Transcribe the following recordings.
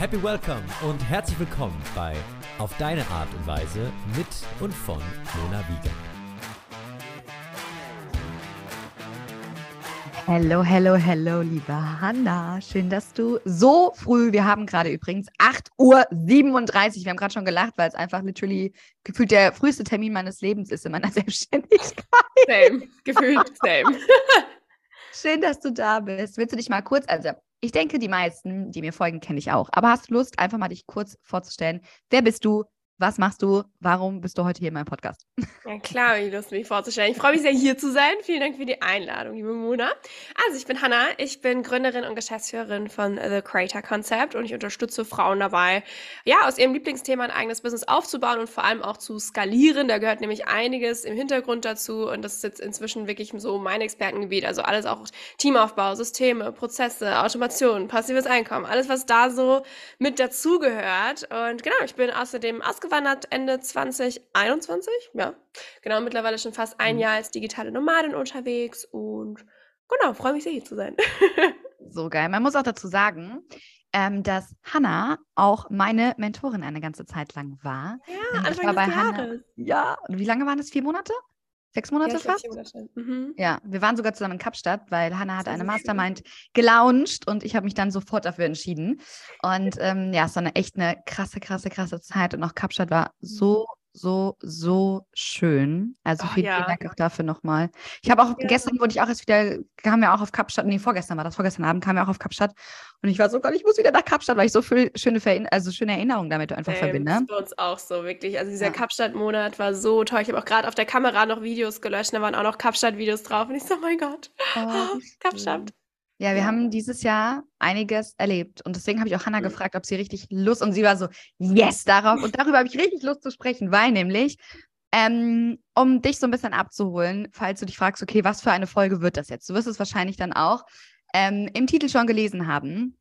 Happy Welcome und herzlich willkommen bei Auf deine Art und Weise mit und von Mona Wiegand. Hello, hello, hello, liebe Hanna. Schön, dass du so früh, wir haben gerade übrigens 8.37 Uhr. Wir haben gerade schon gelacht, weil es einfach literally gefühlt der früheste Termin meines Lebens ist in meiner Selbstständigkeit. Same, gefühlt same. Schön, dass du da bist. Willst du dich mal kurz, also ich denke, die meisten, die mir folgen, kenne ich auch. Aber hast du Lust, einfach mal dich kurz vorzustellen? Wer bist du? Was machst du? Warum bist du heute hier in meinem Podcast? Ja, klar, ich Lust, mich vorzustellen. Ich freue mich sehr, hier zu sein. Vielen Dank für die Einladung, liebe Mona. Also, ich bin Hanna. Ich bin Gründerin und Geschäftsführerin von The Creator Concept und ich unterstütze Frauen dabei, ja, aus ihrem Lieblingsthema ein eigenes Business aufzubauen und vor allem auch zu skalieren. Da gehört nämlich einiges im Hintergrund dazu und das ist jetzt inzwischen wirklich so mein Expertengebiet. Also alles auch Teamaufbau, Systeme, Prozesse, Automation, passives Einkommen, alles, was da so mit dazugehört. Und genau, ich bin außerdem ausgewandert ausgewandert Ende 2021. Ja, genau, mittlerweile schon fast ein mhm. Jahr als digitale Nomadin unterwegs und genau, freue mich sehr hier zu sein. so geil. Man muss auch dazu sagen, ähm, dass Hanna auch meine Mentorin eine ganze Zeit lang war. Ja, Anfang war bei. Hannah, ja, wie lange waren das? Vier Monate? Sechs Monate ja, fast? Monate. Mhm. Ja, wir waren sogar zusammen in Kapstadt, weil Hannah hat eine Mastermind schön. gelauncht und ich habe mich dann sofort dafür entschieden. Und ähm, ja, es war eine echt eine krasse, krasse, krasse Zeit und auch Kapstadt war so mhm so, so schön. Also vielen, ja. Dank auch dafür nochmal. Ich habe auch, ja. gestern wurde ich auch erst wieder, kam ja auch auf Kapstadt, nee, vorgestern war das, vorgestern Abend kam ja auch auf Kapstadt und ich war so, Gott, ich muss wieder nach Kapstadt, weil ich so viel schöne, also schöne Erinnerungen damit einfach ähm, verbinde. Das bei uns auch so, wirklich. Also dieser ja. Kapstadt-Monat war so toll. Ich habe auch gerade auf der Kamera noch Videos gelöscht, da waren auch noch Kapstadt-Videos drauf und ich so, oh mein Gott, oh, Kapstadt. Ja, wir haben dieses Jahr einiges erlebt. Und deswegen habe ich auch Hannah mhm. gefragt, ob sie richtig Lust und sie war so, yes, darauf. Und darüber habe ich richtig Lust zu sprechen, weil nämlich, ähm, um dich so ein bisschen abzuholen, falls du dich fragst, okay, was für eine Folge wird das jetzt? Du wirst es wahrscheinlich dann auch ähm, im Titel schon gelesen haben.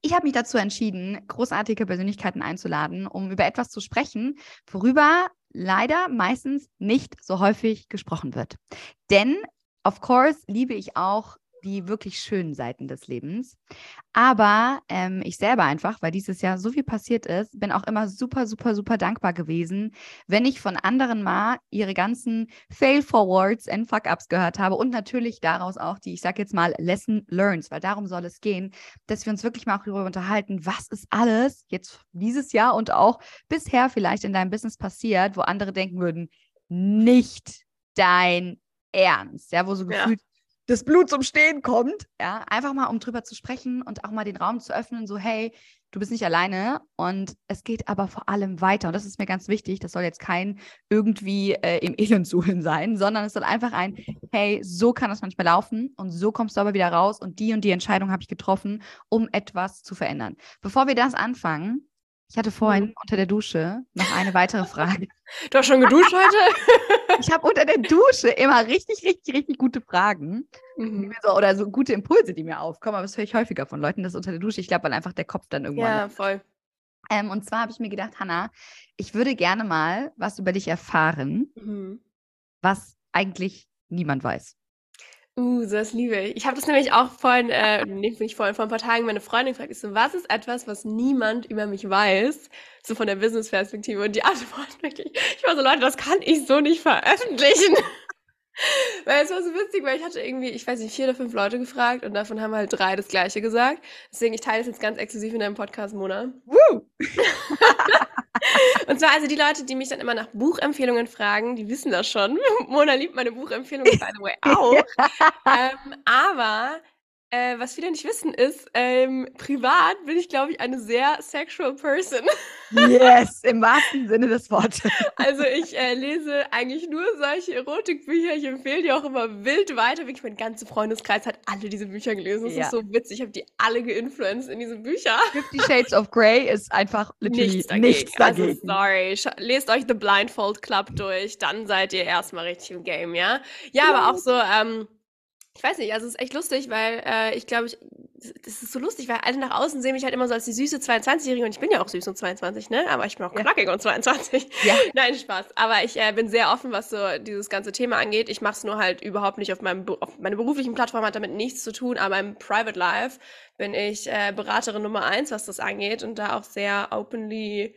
Ich habe mich dazu entschieden, großartige Persönlichkeiten einzuladen, um über etwas zu sprechen, worüber leider meistens nicht so häufig gesprochen wird. Denn, of course, liebe ich auch die wirklich schönen Seiten des Lebens. Aber ähm, ich selber einfach, weil dieses Jahr so viel passiert ist, bin auch immer super, super, super dankbar gewesen, wenn ich von anderen mal ihre ganzen Fail-Forwards and Fuck-Ups gehört habe und natürlich daraus auch die, ich sag jetzt mal, Lesson Learns, weil darum soll es gehen, dass wir uns wirklich mal auch darüber unterhalten, was ist alles jetzt dieses Jahr und auch bisher vielleicht in deinem Business passiert, wo andere denken würden, nicht dein Ernst, ja, wo so gefühlt das Blut zum Stehen kommt. Ja, einfach mal, um drüber zu sprechen und auch mal den Raum zu öffnen, so, hey, du bist nicht alleine und es geht aber vor allem weiter. Und das ist mir ganz wichtig. Das soll jetzt kein irgendwie äh, im Elend suhlen sein, sondern es soll einfach ein, hey, so kann das manchmal laufen und so kommst du aber wieder raus und die und die Entscheidung habe ich getroffen, um etwas zu verändern. Bevor wir das anfangen, ich hatte vorhin mhm. unter der Dusche noch eine weitere Frage. Du hast schon geduscht heute? ich habe unter der Dusche immer richtig, richtig, richtig gute Fragen. Mhm. So, oder so gute Impulse, die mir aufkommen. Aber das höre ich häufiger von Leuten, das unter der Dusche. Ich glaube, weil einfach der Kopf dann irgendwann. Ja, voll. Ähm, und zwar habe ich mir gedacht, Hanna, ich würde gerne mal was über dich erfahren, mhm. was eigentlich niemand weiß. Uh, das liebe ich. Ich habe das nämlich auch vorhin, äh, nicht vorhin, vor ein paar Tagen meine Freundin gefragt, ich so, was ist etwas, was niemand über mich weiß? So von der Business-Perspektive. Und die Antwort wirklich, ich war so, Leute, das kann ich so nicht veröffentlichen. weil es war so witzig, weil ich hatte irgendwie, ich weiß nicht, vier oder fünf Leute gefragt und davon haben halt drei das Gleiche gesagt. Deswegen, ich teile es jetzt ganz exklusiv in deinem Podcast, Mona. Woo! und zwar also die Leute, die mich dann immer nach Buchempfehlungen fragen, die wissen das schon. Mona liebt meine Buchempfehlungen, by the way, auch. ähm, aber äh, was viele nicht wissen ist, ähm, privat bin ich, glaube ich, eine sehr sexual person. Yes, im wahrsten Sinne des Wortes. Also ich äh, lese eigentlich nur solche Erotikbücher. Ich empfehle die auch immer wild weiter. Wirklich, mein ganzer Freundeskreis hat alle diese Bücher gelesen. Das ja. ist so witzig. Ich habe die alle geinfluenced in diese Bücher. Fifty Shades of Grey ist einfach nichts dagegen. Nichts dagegen. Also, sorry. Sch lest euch The Blindfold Club durch. Dann seid ihr erstmal richtig im Game, ja? Ja, aber auch so, ähm, Ich weiß nicht, also es ist echt lustig, weil äh, ich glaube, ich, das ist so lustig, weil alle nach außen sehen mich halt immer so als die süße 22-Jährige und ich bin ja auch süß und 22, ne? Aber ich bin auch Ja. knackig und 22. Ja. Nein, Spaß. Aber ich äh, bin sehr offen, was so dieses ganze Thema angeht. Ich mache es nur halt überhaupt nicht auf meinem auf meine beruflichen Plattform hat damit nichts zu tun, aber im Private Life bin ich äh, Beraterin Nummer eins, was das angeht und da auch sehr openly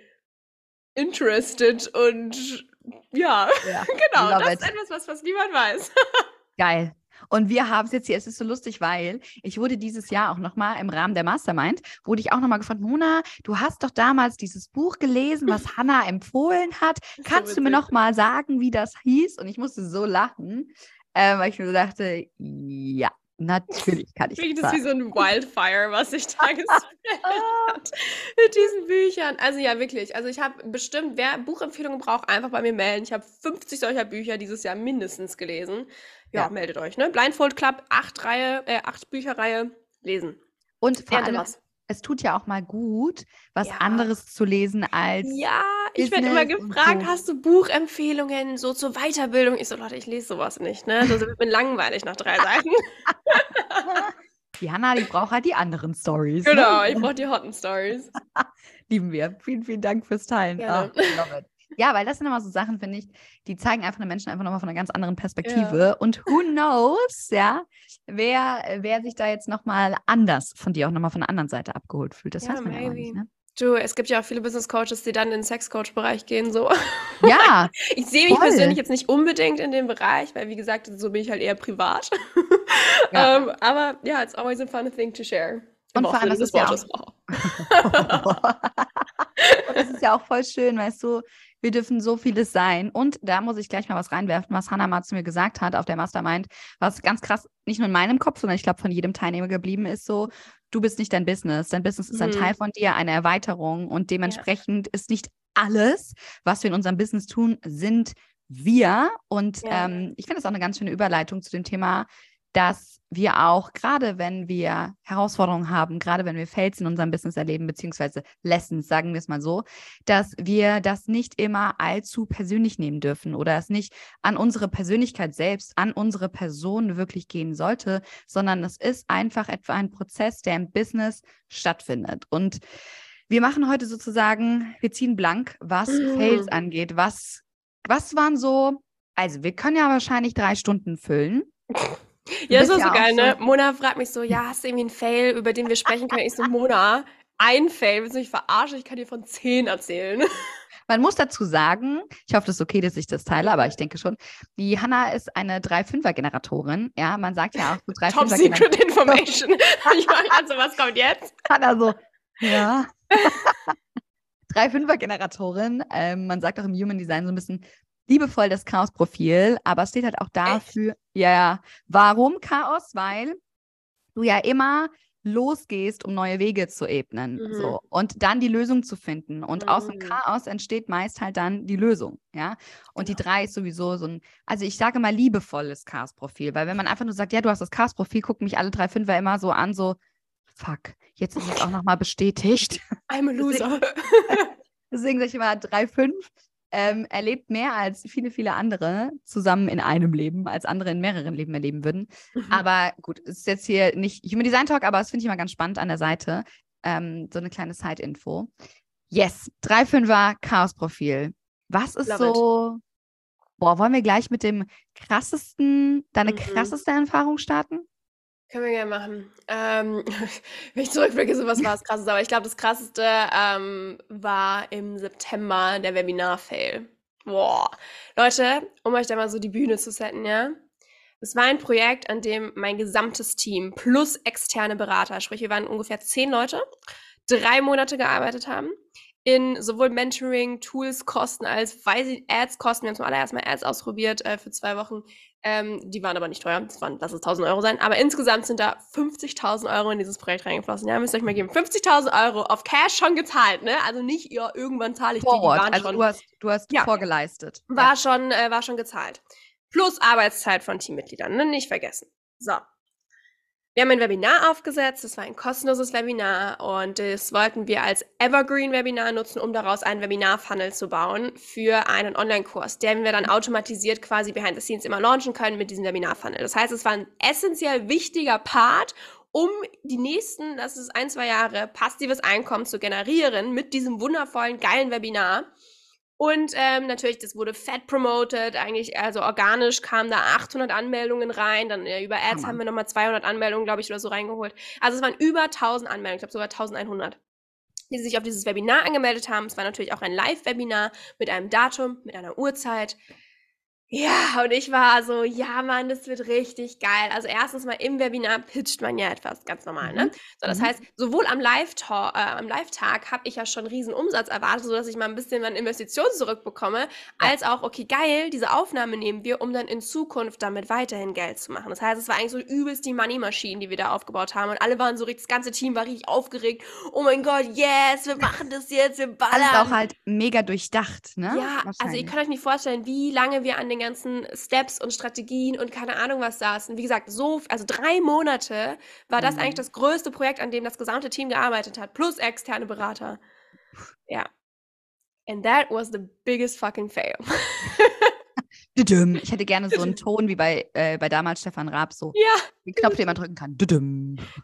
interested und ja, Ja. genau, das it. ist etwas, was fast niemand weiß. Geil. Und wir haben es jetzt hier, es ist so lustig, weil ich wurde dieses Jahr auch nochmal im Rahmen der Mastermind, wurde ich auch nochmal gefragt, Mona, du hast doch damals dieses Buch gelesen, was Hannah empfohlen hat. so Kannst du mir nochmal sagen, wie das hieß? Und ich musste so lachen, äh, weil ich mir so dachte, ja, natürlich kann ich das das ist wie so ein Wildfire, was sich da hat mit diesen Büchern. Also ja, wirklich. Also ich habe bestimmt, wer Buchempfehlungen braucht, einfach bei mir melden. Ich habe 50 solcher Bücher dieses Jahr mindestens gelesen. Ja, Ja. meldet euch, ne? Blindfold Club, acht Reihe, äh, acht Bücherreihe, lesen. Und vor allem, was. es tut ja auch mal gut, was Ja. anderes zu lesen als Ja, ich werde immer gefragt, so. hast du Buchempfehlungen so zur Weiterbildung? Ich so, Leute, ich lese sowas nicht, ne? Also, ich bin langweilig nach drei Seiten. die Hannah, die braucht halt die anderen Stories. genau, ne? ich brauche die Hotten Stories. Lieben wir. Vielen, vielen Dank fürs Teilen. Gerne. Ah, love it. Ja, weil das sind immer so Sachen, finde ich, die zeigen einfach den Menschen einfach nochmal von einer ganz anderen Perspektive. Und who knows, ja, wer, wer sich da jetzt nochmal anders von dir auch nochmal von der anderen Seite abgeholt fühlt. Das Ja, weiß man ja auch nicht, maybe. ne? Du, es gibt ja auch viele Business Coaches, die dann in den Sex-Coach-Bereich gehen, so. Ja, Ich sehe mich Voll. persönlich jetzt nicht unbedingt in dem Bereich, weil wie gesagt, so bin ich halt eher privat. Ja. Ähm, aber ja, it's always a fun thing to share. Und vor allem, das ist ja. Und das ist ja auch voll schön, weißt du, wir dürfen so vieles sein. Und da muss ich gleich mal was reinwerfen, was Hannah mal zu mir gesagt hat auf der Mastermind, was ganz krass nicht nur in meinem Kopf, sondern ich glaube von jedem Teilnehmer geblieben ist so, du bist nicht dein Business. Dein Business ist ein Mhm. Teil von dir, eine Erweiterung und dementsprechend ist nicht alles, was wir in unserem Business tun, sind wir. Und Ja. ähm, ich finde das auch eine ganz schöne Überleitung zu dem Thema, dass wir auch, gerade wenn wir Herausforderungen haben, gerade wenn wir Fails in unserem Business erleben, beziehungsweise Lessons, sagen wir es mal so, dass wir das nicht immer allzu persönlich nehmen dürfen oder es nicht an unsere Persönlichkeit selbst, an unsere Person wirklich gehen sollte, sondern es ist einfach etwa ein Prozess, der im Business stattfindet. Und wir machen heute sozusagen, wir ziehen blank, was Mhm. Fails angeht. Was, was waren so, also wir können ja wahrscheinlich drei Stunden füllen. Ja, das ist ja so geil, ne? so- Mona fragt mich so, ja, hast du irgendwie einen Fail, über den wir sprechen können? Ich so, Mona, ein Fail, willst du mich verarschen? Ich kann dir von zehn erzählen. Man muss dazu sagen, ich hoffe, das ist okay, dass ich das teile, aber ich denke schon, die Hanna ist eine 3-5er-Generatorin. Ja, man sagt ja auch so Top 3-5er-Generatorin. Secret Information. ich war gerade so, was kommt jetzt? Hanna so, ja. 3-5er-Generatorin. Ähm, man sagt auch im Human Design so ein bisschen liebevoll das Chaos-Profil, aber es steht halt auch dafür, ja, ja. Warum Chaos? Weil du ja immer losgehst, um neue Wege zu ebnen. Mhm. So. Und dann die Lösung zu finden. Und aus dem Mhm. Chaos entsteht meist halt dann die Lösung. Ja. Und die drei ist sowieso so ein, also ich sage mal liebevolles Chaos-Profil, weil wenn man einfach nur sagt, ja, du hast das Chaos-Profil, gucken mich alle drei Fünfer immer so an, so, fuck, jetzt ist es auch nochmal bestätigt. I'm a loser. Deswegen sage ich immer 3-5. Ähm, erlebt mehr als viele, viele andere zusammen in einem Leben, als andere in mehreren Leben erleben würden. Mhm. Aber gut, es ist jetzt hier nicht Human Design Talk, aber das finde ich immer ganz spannend an der Seite. Ähm, so eine kleine Side-Info. Yes, 3-5er Chaos-Profil. Was ist Love it. so. Boah, wollen wir gleich mit dem krassesten, deine Mhm. krasseste Erfahrung starten? Können wir gerne machen. Ähm, wenn ich zurückblicke, so was war das Krasseste. Aber ich glaube, das Krasseste ähm, war im September der Webinar-Fail. Boah. Leute, um euch da mal so die Bühne zu setzen, ja. Es war ein Projekt, an dem mein gesamtes Team plus externe Berater, sprich wir waren ungefähr zehn Leute, drei Monate gearbeitet haben. In sowohl Mentoring, Tools kosten als weiß ich, Ads kosten. Wir haben zum allerersten Mal Ads ausprobiert äh, für zwei Wochen. Ähm, die waren aber nicht teuer. Das waren, lass es 1000 Euro sein. Aber insgesamt sind da 50.000 Euro in dieses Projekt reingeflossen. Ja, müsst ihr euch mal geben. 50.000 Euro auf Cash schon gezahlt, ne? Also nicht, ja, irgendwann zahle ich die. Die Forward. waren Also schon, du hast, du hast Ja. vorgeleistet. war schon, äh, war schon gezahlt. Plus Arbeitszeit von Teammitgliedern, ne? Nicht vergessen. So. Wir haben ein Webinar aufgesetzt, das war ein kostenloses Webinar und das wollten wir als Evergreen-Webinar nutzen, um daraus einen Webinar-Funnel zu bauen für einen Online-Kurs, den wir dann automatisiert quasi behind the scenes immer launchen können mit diesem Webinar-Funnel. Das heißt, es war ein essentiell wichtiger Part, um die nächsten, das ist ein, zwei Jahre, passives Einkommen zu generieren mit diesem wundervollen, geilen Webinar. Und ähm, natürlich, das wurde fett promoted, eigentlich, also organisch kamen da 800 Anmeldungen rein, dann äh, über Ads Hammer. haben wir nochmal 200 Anmeldungen, glaube ich, oder so reingeholt. Also es waren über 1000 Anmeldungen, ich glaube sogar 1100, die sich auf dieses Webinar angemeldet haben. Es war natürlich auch ein Live-Webinar mit einem Datum, mit einer Uhrzeit. Ja, und ich war so, ja, Mann, das wird richtig geil. Also erstens mal im Webinar pitcht man ja etwas, ganz normal, ne? Mhm. So, das Mhm. heißt, sowohl am Live-Tag äh, am Live-Tag habe ich ja schon riesen Umsatz erwartet, sodass ich mal ein bisschen meine Investition zurückbekomme, als auch, okay, geil, diese Aufnahme nehmen wir, um dann in Zukunft damit weiterhin Geld zu machen. Das heißt, es war eigentlich so übelst die Money-Maschine, die wir da aufgebaut haben und alle waren so, richtig- das ganze Team war richtig aufgeregt. Oh mein Gott, yes, wir machen das jetzt, wir ballern. Alles auch halt mega durchdacht, ne? Ja, also ihr könnt euch nicht vorstellen, wie lange wir an den ganzen Steps und Strategien und keine Ahnung was saßen. Wie gesagt, so, also drei Monate war das Mhm. eigentlich das größte Projekt, an dem das gesamte Team gearbeitet hat, plus externe Berater. Ja. And that was the biggest fucking fail. Ich hätte gerne so einen Ton wie bei, äh, bei damals Stefan Raab, so ja. den Knopf, den man drücken kann.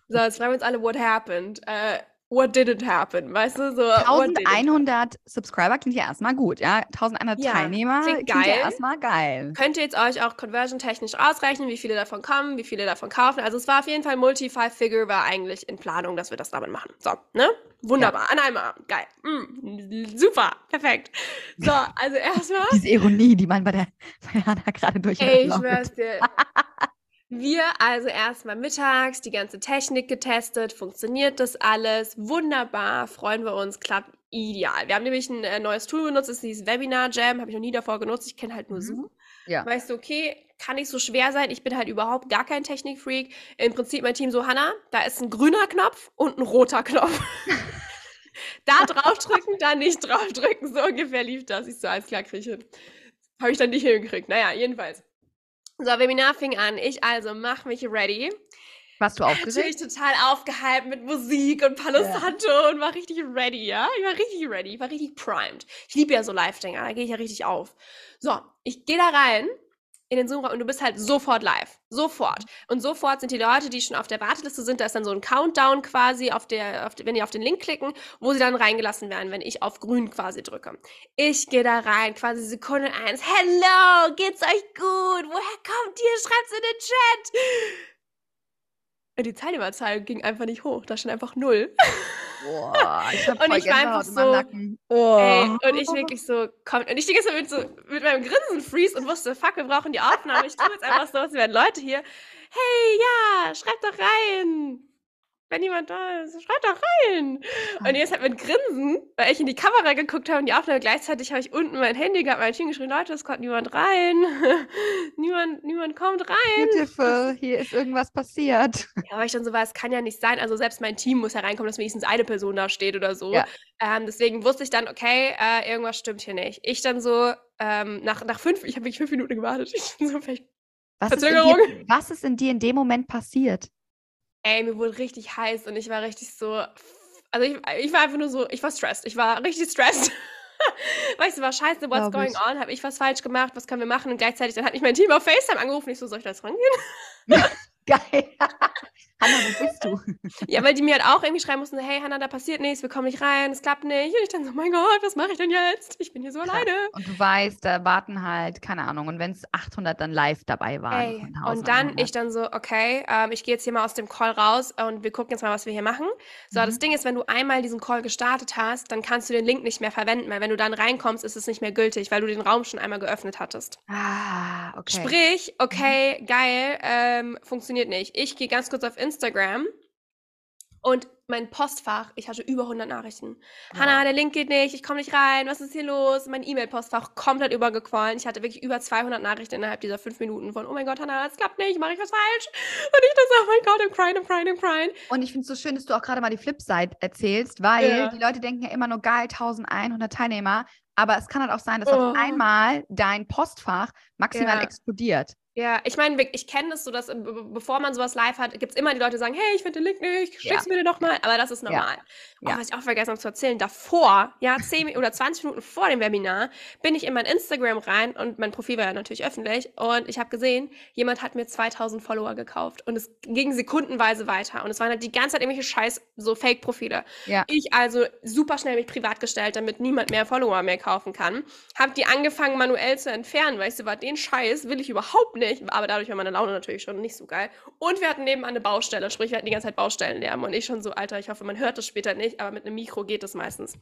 So, jetzt fragen wir uns alle, what happened? Äh, what didn't happen? Weißt du, so, what didn't 1100 Subscriber klingt ja erstmal gut, ja? 1100 Ja, Teilnehmer klingt klingt ja geil. erstmal geil. Könnt ihr jetzt euch auch conversion-technisch ausrechnen, wie viele davon kommen, wie viele davon kaufen? Also es war auf jeden Fall Multi-Five-Figure, war eigentlich in Planung, dass wir das damit machen. So, ne? Wunderbar, an einem Abend, geil. Mm, super, perfekt. So, also erstmal, Diese Ironie, die man bei der bei Hanna gerade ey, ich schwör's dir. Wir also erstmal mittags die ganze Technik getestet, funktioniert das alles? Wunderbar, freuen wir uns, klappt ideal. Wir haben nämlich ein äh, neues Tool benutzt, das ist dieses Webinar Jam, habe ich noch nie davor genutzt, ich kenne halt nur Mhm. Zoom. Ja. Weißt du, okay, kann nicht so schwer sein. Ich bin halt überhaupt gar kein Technikfreak. Im Prinzip mein Team so, Hanna, da ist ein grüner Knopf und ein roter Knopf. da draufdrücken, da nicht draufdrücken. So ungefähr lief das. Ich so, alles klar, krieg ich hin. Habe ich dann nicht hingekriegt. Naja, jedenfalls. So, Webinar fing an. Ich also mach mich ready. Warst du Natürlich aufgeregt? total aufgehypt mit Musik und Palo Ja. Santo und war richtig ready, ja? Ich war richtig ready, ich war richtig primed. Ich liebe ja so Live-Dinger, da gehe ich ja richtig auf. So, ich gehe da rein in den Zoom-Raum und du bist halt sofort live. Sofort. Und sofort sind die Leute, die schon auf der Warteliste sind, da ist dann so ein Countdown quasi, auf der, auf, wenn die auf den Link klicken, wo sie dann reingelassen werden, wenn ich auf grün quasi drücke. Ich gehe da rein, quasi Sekunde eins. Hello, geht's euch gut? Woher kommt ihr? Schreibt's in den Chat. Und die Teilnehmerzahl ging einfach nicht hoch. Da stand einfach null. Boah, ich hab Und ich war einfach so, Nacken. Oh. Ey, und ich wirklich so, komm, und ich die ganze Zeit mit, so, mit meinem Grinsen freeze und wusste, fuck, wir brauchen die Aufnahme. Ich tue jetzt einfach so, es werden Leute hier. Hey, ja, schreibt doch rein. Wenn jemand da ist, schreibt doch rein. Und jetzt halt mit Grinsen, weil ich in die Kamera geguckt habe und die Aufnahme gleichzeitig habe ich unten mein Handy gehabt, mein Team geschrieben, Leute, es kommt niemand rein. niemand, niemand kommt rein. Beautiful, hier ist irgendwas passiert. Ja, aber ich dann so war, es kann ja nicht sein. Also selbst mein Team muss ja reinkommen, dass wenigstens eine Person da steht oder so. Ja. Ähm, deswegen wusste ich dann, okay, äh, irgendwas stimmt hier nicht. Ich dann so, ähm, nach, nach fünf, ich habe wirklich fünf Minuten gewartet. Ich bin so, vielleicht, Was ist, in Verzögerung. dir, was ist in dir in dem Moment passiert? Ey, mir wurde richtig heiß und ich war richtig so, also ich, ich war einfach nur so, ich war stressed. Ich war richtig stressed. Ich so war, scheiße, what's Glaub going ich. on? Habe ich was falsch gemacht? Was können wir machen? Und gleichzeitig, dann hat mich mein Team auf FaceTime angerufen. Ich so, soll ich da jetzt rangehen? Geil. Hanna, wo bist du? Ja, weil die mir halt auch irgendwie schreiben mussten, hey Hannah, da passiert nichts, wir kommen nicht rein, es klappt nicht. Und ich dann so, mein Gott, was mache ich denn jetzt? Ich bin hier so Krass. alleine. Und du weißt, da warten halt, keine Ahnung, und wenn es 800 dann live dabei waren. Ey, und dann 1100. ich dann so, okay, ähm, ich gehe jetzt hier mal aus dem Call raus und wir gucken jetzt mal, was wir hier machen. So, das Mhm. Ding ist, wenn du einmal diesen Call gestartet hast, dann kannst du den Link nicht mehr verwenden, weil wenn du dann reinkommst, ist es nicht mehr gültig, weil du den Raum schon einmal geöffnet hattest. Ah, okay. Mhm. Sprich, okay, geil, ähm, funktioniert nicht. Ich gehe ganz kurz auf Instagram und mein Postfach, ich hatte über 100 Nachrichten. Hanna, der Link geht nicht, ich komme nicht rein, was ist hier los? Mein E-Mail-Postfach komplett übergequollen. Ich hatte wirklich über 200 Nachrichten innerhalb dieser fünf Minuten von, oh mein Gott, Hanna, es klappt nicht, mache ich was falsch? Und ich so, oh mein Gott, I'm crying, I'm crying, I'm crying. Und ich finde es so schön, dass du auch gerade mal die Flipside erzählst, weil Ja. die Leute denken ja immer nur geil, 1100 Teilnehmer. Aber es kann halt auch sein, dass Oh. auf einmal dein Postfach maximal Ja. explodiert. Ja, ich meine, ich kenne das so, dass ähm, bevor man sowas live hat, gibt es immer die Leute, die sagen, hey, ich finde den Link nicht, schick's Ja. mir den doch mal. Aber das ist normal. Ja. Auch was ich auch vergessen habe zu erzählen, davor, ja, 10 Mi- oder 20 Minuten vor dem Webinar, bin ich in mein Instagram rein und mein Profil war ja natürlich öffentlich und ich habe gesehen, jemand hat mir 2000 Follower gekauft und es ging sekundenweise weiter und es waren halt die ganze Zeit irgendwelche scheiß so Fake-Profile. Ja. Ich also super schnell mich privat gestellt, damit niemand mehr Follower mehr kaufen kann. Hab die angefangen manuell zu entfernen, weil ich so war, den Scheiß will ich überhaupt nicht. Aber dadurch war meine Laune natürlich schon nicht so geil. Und wir hatten nebenan eine Baustelle, sprich wir hatten die ganze Zeit Baustellenlärm und ich schon so, Alter, ich hoffe, man hört das später nicht, aber mit einem Mikro geht es meistens.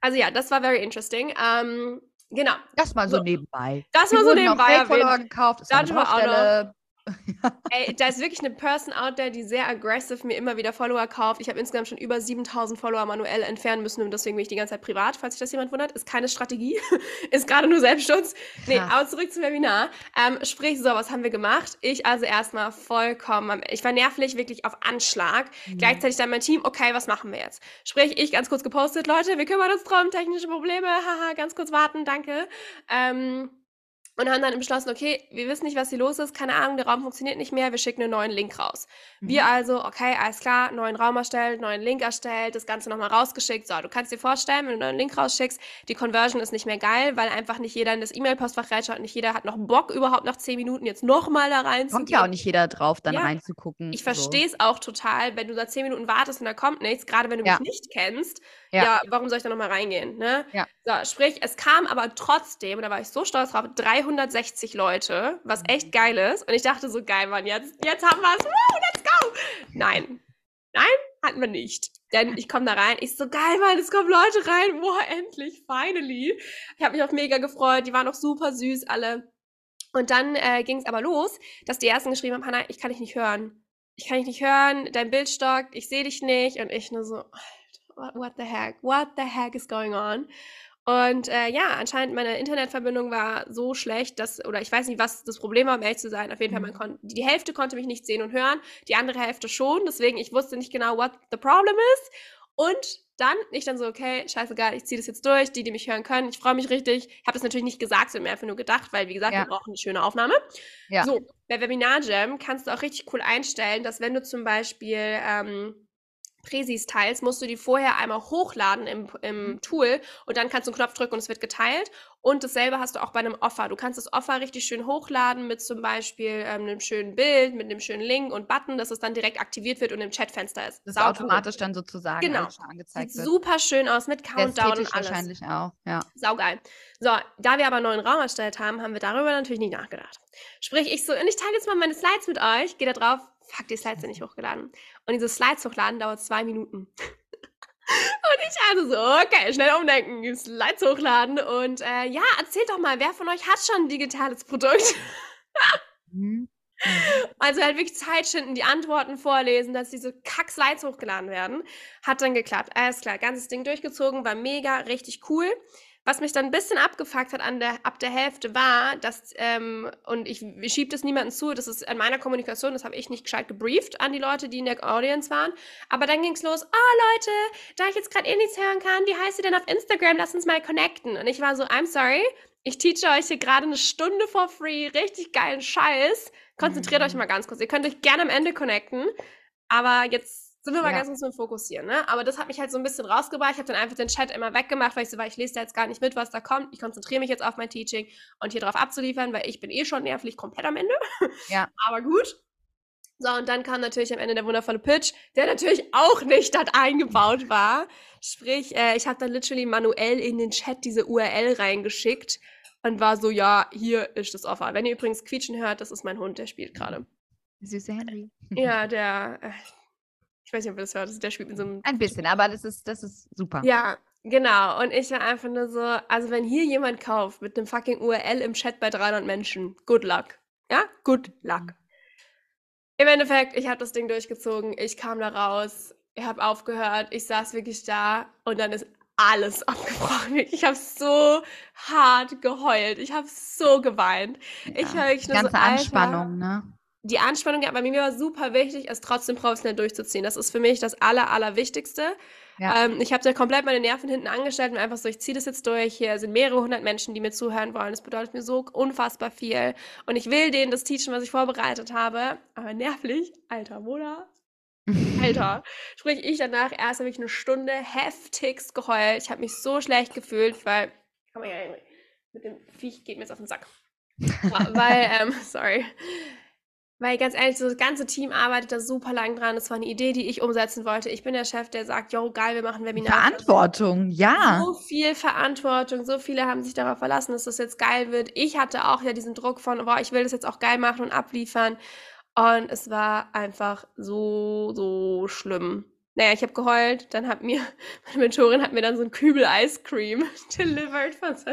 Also ja, das war very interesting. Ähm, genau, Das mal so So. nebenbei. das war so nebenbei Fake-Follower erwähnt. gekauft. Das war auch noch- Baustelle. Ey, da ist wirklich eine Person out there, die sehr aggressive mir immer wieder Follower kauft. Ich habe insgesamt schon über 7000 Follower manuell entfernen müssen und deswegen bin ich die ganze Zeit privat, falls sich das jemand wundert. Ist keine Strategie, ist gerade nur Selbstschutz. Nee, Krass. aber zurück zum Webinar. Ähm, sprich, so, was haben wir gemacht? Ich also erstmal vollkommen, ich war nervlich wirklich auf Anschlag. Mhm. Gleichzeitig dann mein Team, okay, was machen wir jetzt? Sprich, ich ganz kurz gepostet, Leute, wir kümmern uns drum, technische Probleme, haha, ganz kurz warten, danke. Ähm, und haben dann beschlossen, okay, wir wissen nicht, was hier los ist, keine Ahnung, der Raum funktioniert nicht mehr, wir schicken einen neuen Link raus. Wir Mhm. also, okay, alles klar, neuen Raum erstellt, neuen Link erstellt, das Ganze nochmal rausgeschickt. So, du kannst dir vorstellen, wenn du einen neuen Link rausschickst, die Conversion ist nicht mehr geil, weil einfach nicht jeder in das E-Mail-Postfach reinschaut, nicht jeder hat noch Bock, überhaupt nach 10 Minuten jetzt nochmal da rein Kommt ja auch nicht jeder drauf, dann Ja. reinzugucken. ich so. verstehe es auch total, wenn du da zehn Minuten wartest und da kommt nichts, gerade wenn du Ja. mich nicht kennst. Ja. Ja. warum soll ich da nochmal reingehen? Ne? Ja. So, sprich, es kam aber trotzdem, und da war ich so stolz drauf, 360 Leute, was Mhm. echt geil ist. Und ich dachte so, geil, Mann, jetzt, jetzt haben wir es. Woo, let's go! Nein. Nein, hatten wir nicht. Denn ich komme da rein, ich so, geil, Mann, es kommen Leute rein. Boah, endlich, finally. Ich habe mich auch mega gefreut, die waren auch super süß, alle. Und dann äh, ging es aber los, dass die ersten geschrieben haben, Hannah, ich kann dich nicht hören. Ich kann dich nicht hören, dein Bild stockt, ich sehe dich nicht. Und ich nur so, Alter, what, the heck? What the heck is going on? Und äh, ja, anscheinend meine Internetverbindung war so schlecht, dass, oder ich weiß nicht, was das Problem war, um ehrlich zu sein. Auf jeden Fall, man Mhm. kon die Hälfte konnte mich nicht sehen und hören, die andere Hälfte schon. Deswegen, ich wusste nicht genau, what the problem is. Und dann, ich dann so, okay, scheißegal, ich ziehe das jetzt durch, die, die mich hören können. Ich freue mich richtig. Ich habe das natürlich nicht gesagt, sondern mir einfach nur gedacht, weil, wie gesagt, Ja. wir brauchen eine schöne Aufnahme. Ja. So, bei Webinar Jam kannst du auch richtig cool einstellen, dass wenn du zum Beispiel ähm, Präsis teilst, musst du die vorher einmal hochladen im, im Mhm. Tool und dann kannst du einen Knopf drücken und es wird geteilt. Und dasselbe hast du auch bei einem Offer. Du kannst das Offer richtig schön hochladen mit zum Beispiel ähm, einem schönen Bild, mit einem schönen Link und Button, dass es dann direkt aktiviert wird und im Chatfenster ist. Das Saucool. automatisch dann sozusagen Genau. angezeigt Sieht wird. super schön aus mit Countdown und alles. wahrscheinlich auch, ja. Saugeil. So, da wir aber einen neuen Raum erstellt haben, haben wir darüber natürlich nicht nachgedacht. Sprich, ich so, und ich teile jetzt mal meine Slides mit euch, gehe da drauf, fuck, die Slides sind nicht hochgeladen. Und diese Slides hochladen dauert zwei Minuten. Und ich also so, okay, schnell umdenken, Slides hochladen und äh, ja, erzählt doch mal, wer von euch hat schon ein digitales Produkt? Mhm. Also halt wirklich Zeit schinden, die Antworten vorlesen, dass diese Kack-Slides hochgeladen werden. Hat dann geklappt. Alles klar, ganzes Ding durchgezogen, war mega, richtig cool. Was mich dann ein bisschen abgefuckt hat an der, ab der Hälfte war, dass, ähm, und ich, ich schiebe das niemandem zu, das ist an meiner Kommunikation, das habe ich nicht gescheit gebrieft an die Leute, die in der Audience waren. Aber dann ging es los, oh Leute, da ich jetzt gerade eh nichts hören kann, wie heißt ihr denn auf Instagram? Lass uns mal connecten. Und ich war so, I'm sorry, ich teache euch hier gerade eine Stunde for free, richtig geilen Scheiß. Konzentriert Mhm. euch mal ganz kurz. Ihr könnt euch gerne am Ende connecten, aber jetzt sind wir mal Ja. ganz kurz mit Fokussieren, ne? Aber das hat mich halt so ein bisschen rausgebracht. Ich habe dann einfach den Chat immer weggemacht, weil ich so war, ich lese da jetzt gar nicht mit, was da kommt. Ich konzentriere mich jetzt auf mein Teaching und hier drauf abzuliefern, weil ich bin eh schon nervlich komplett am Ende. Ja. Aber gut. So, und dann kam natürlich am Ende der wundervolle Pitch, der natürlich auch nicht dort eingebaut war. Sprich, äh, ich habe dann literally manuell in den Chat diese URL reingeschickt und war so, ja, hier ist das Offer. Wenn ihr übrigens quietschen hört, das ist mein Hund, der spielt gerade. Süße Henry. Ja, der, äh, weiß nicht, ob ihr das hört, das- der spielt mit so einem Ein bisschen, aber das ist, das ist super. Ja, genau. Und ich war einfach nur so, also wenn hier jemand kauft mit einem fucking URL im Chat bei 300 Menschen, good luck. Ja, good luck. Im Endeffekt, ich habe das Ding durchgezogen, ich kam da raus, ich habe aufgehört, ich saß wirklich da und dann ist alles abgebrochen. Ich habe so hart geheult, ich habe so geweint. Ich Ja. war wirklich Die nur so, ganze Alter, Anspannung, ne? Die Anspannung, ja, bei mir war super wichtig, es trotzdem professionell durchzuziehen. Das ist für mich das Aller, Allerwichtigste. Ja. Ähm, ich habe da komplett meine Nerven hinten angestellt und einfach so, ich ziehe das jetzt durch. Hier sind mehrere hundert Menschen, die mir zuhören wollen. Das bedeutet mir so unfassbar viel. Und ich will denen das teachen, was ich vorbereitet habe. Aber nervlich, alter Mola. Alter. Sprich, ich danach erst habe ich eine Stunde heftigst geheult. Ich habe mich so schlecht gefühlt, weil. Komm mal her, mit dem Viech geht mir jetzt auf den Sack. weil, ähm, sorry. Weil ganz ehrlich, so das ganze Team arbeitet da super lang dran. Das war eine Idee, die ich umsetzen wollte. Ich bin der Chef, der sagt, yo, geil, wir machen Webinar. Verantwortung, ja. So viel Verantwortung. So viele haben sich darauf verlassen, dass das jetzt geil wird. Ich hatte auch ja diesen Druck von, boah, ich will das jetzt auch geil machen und abliefern. Und es war einfach so, so schlimm. Naja, ich habe geheult, dann hat mir, meine Mentorin hat mir dann so ein Kübel Ice Cream delivered von so,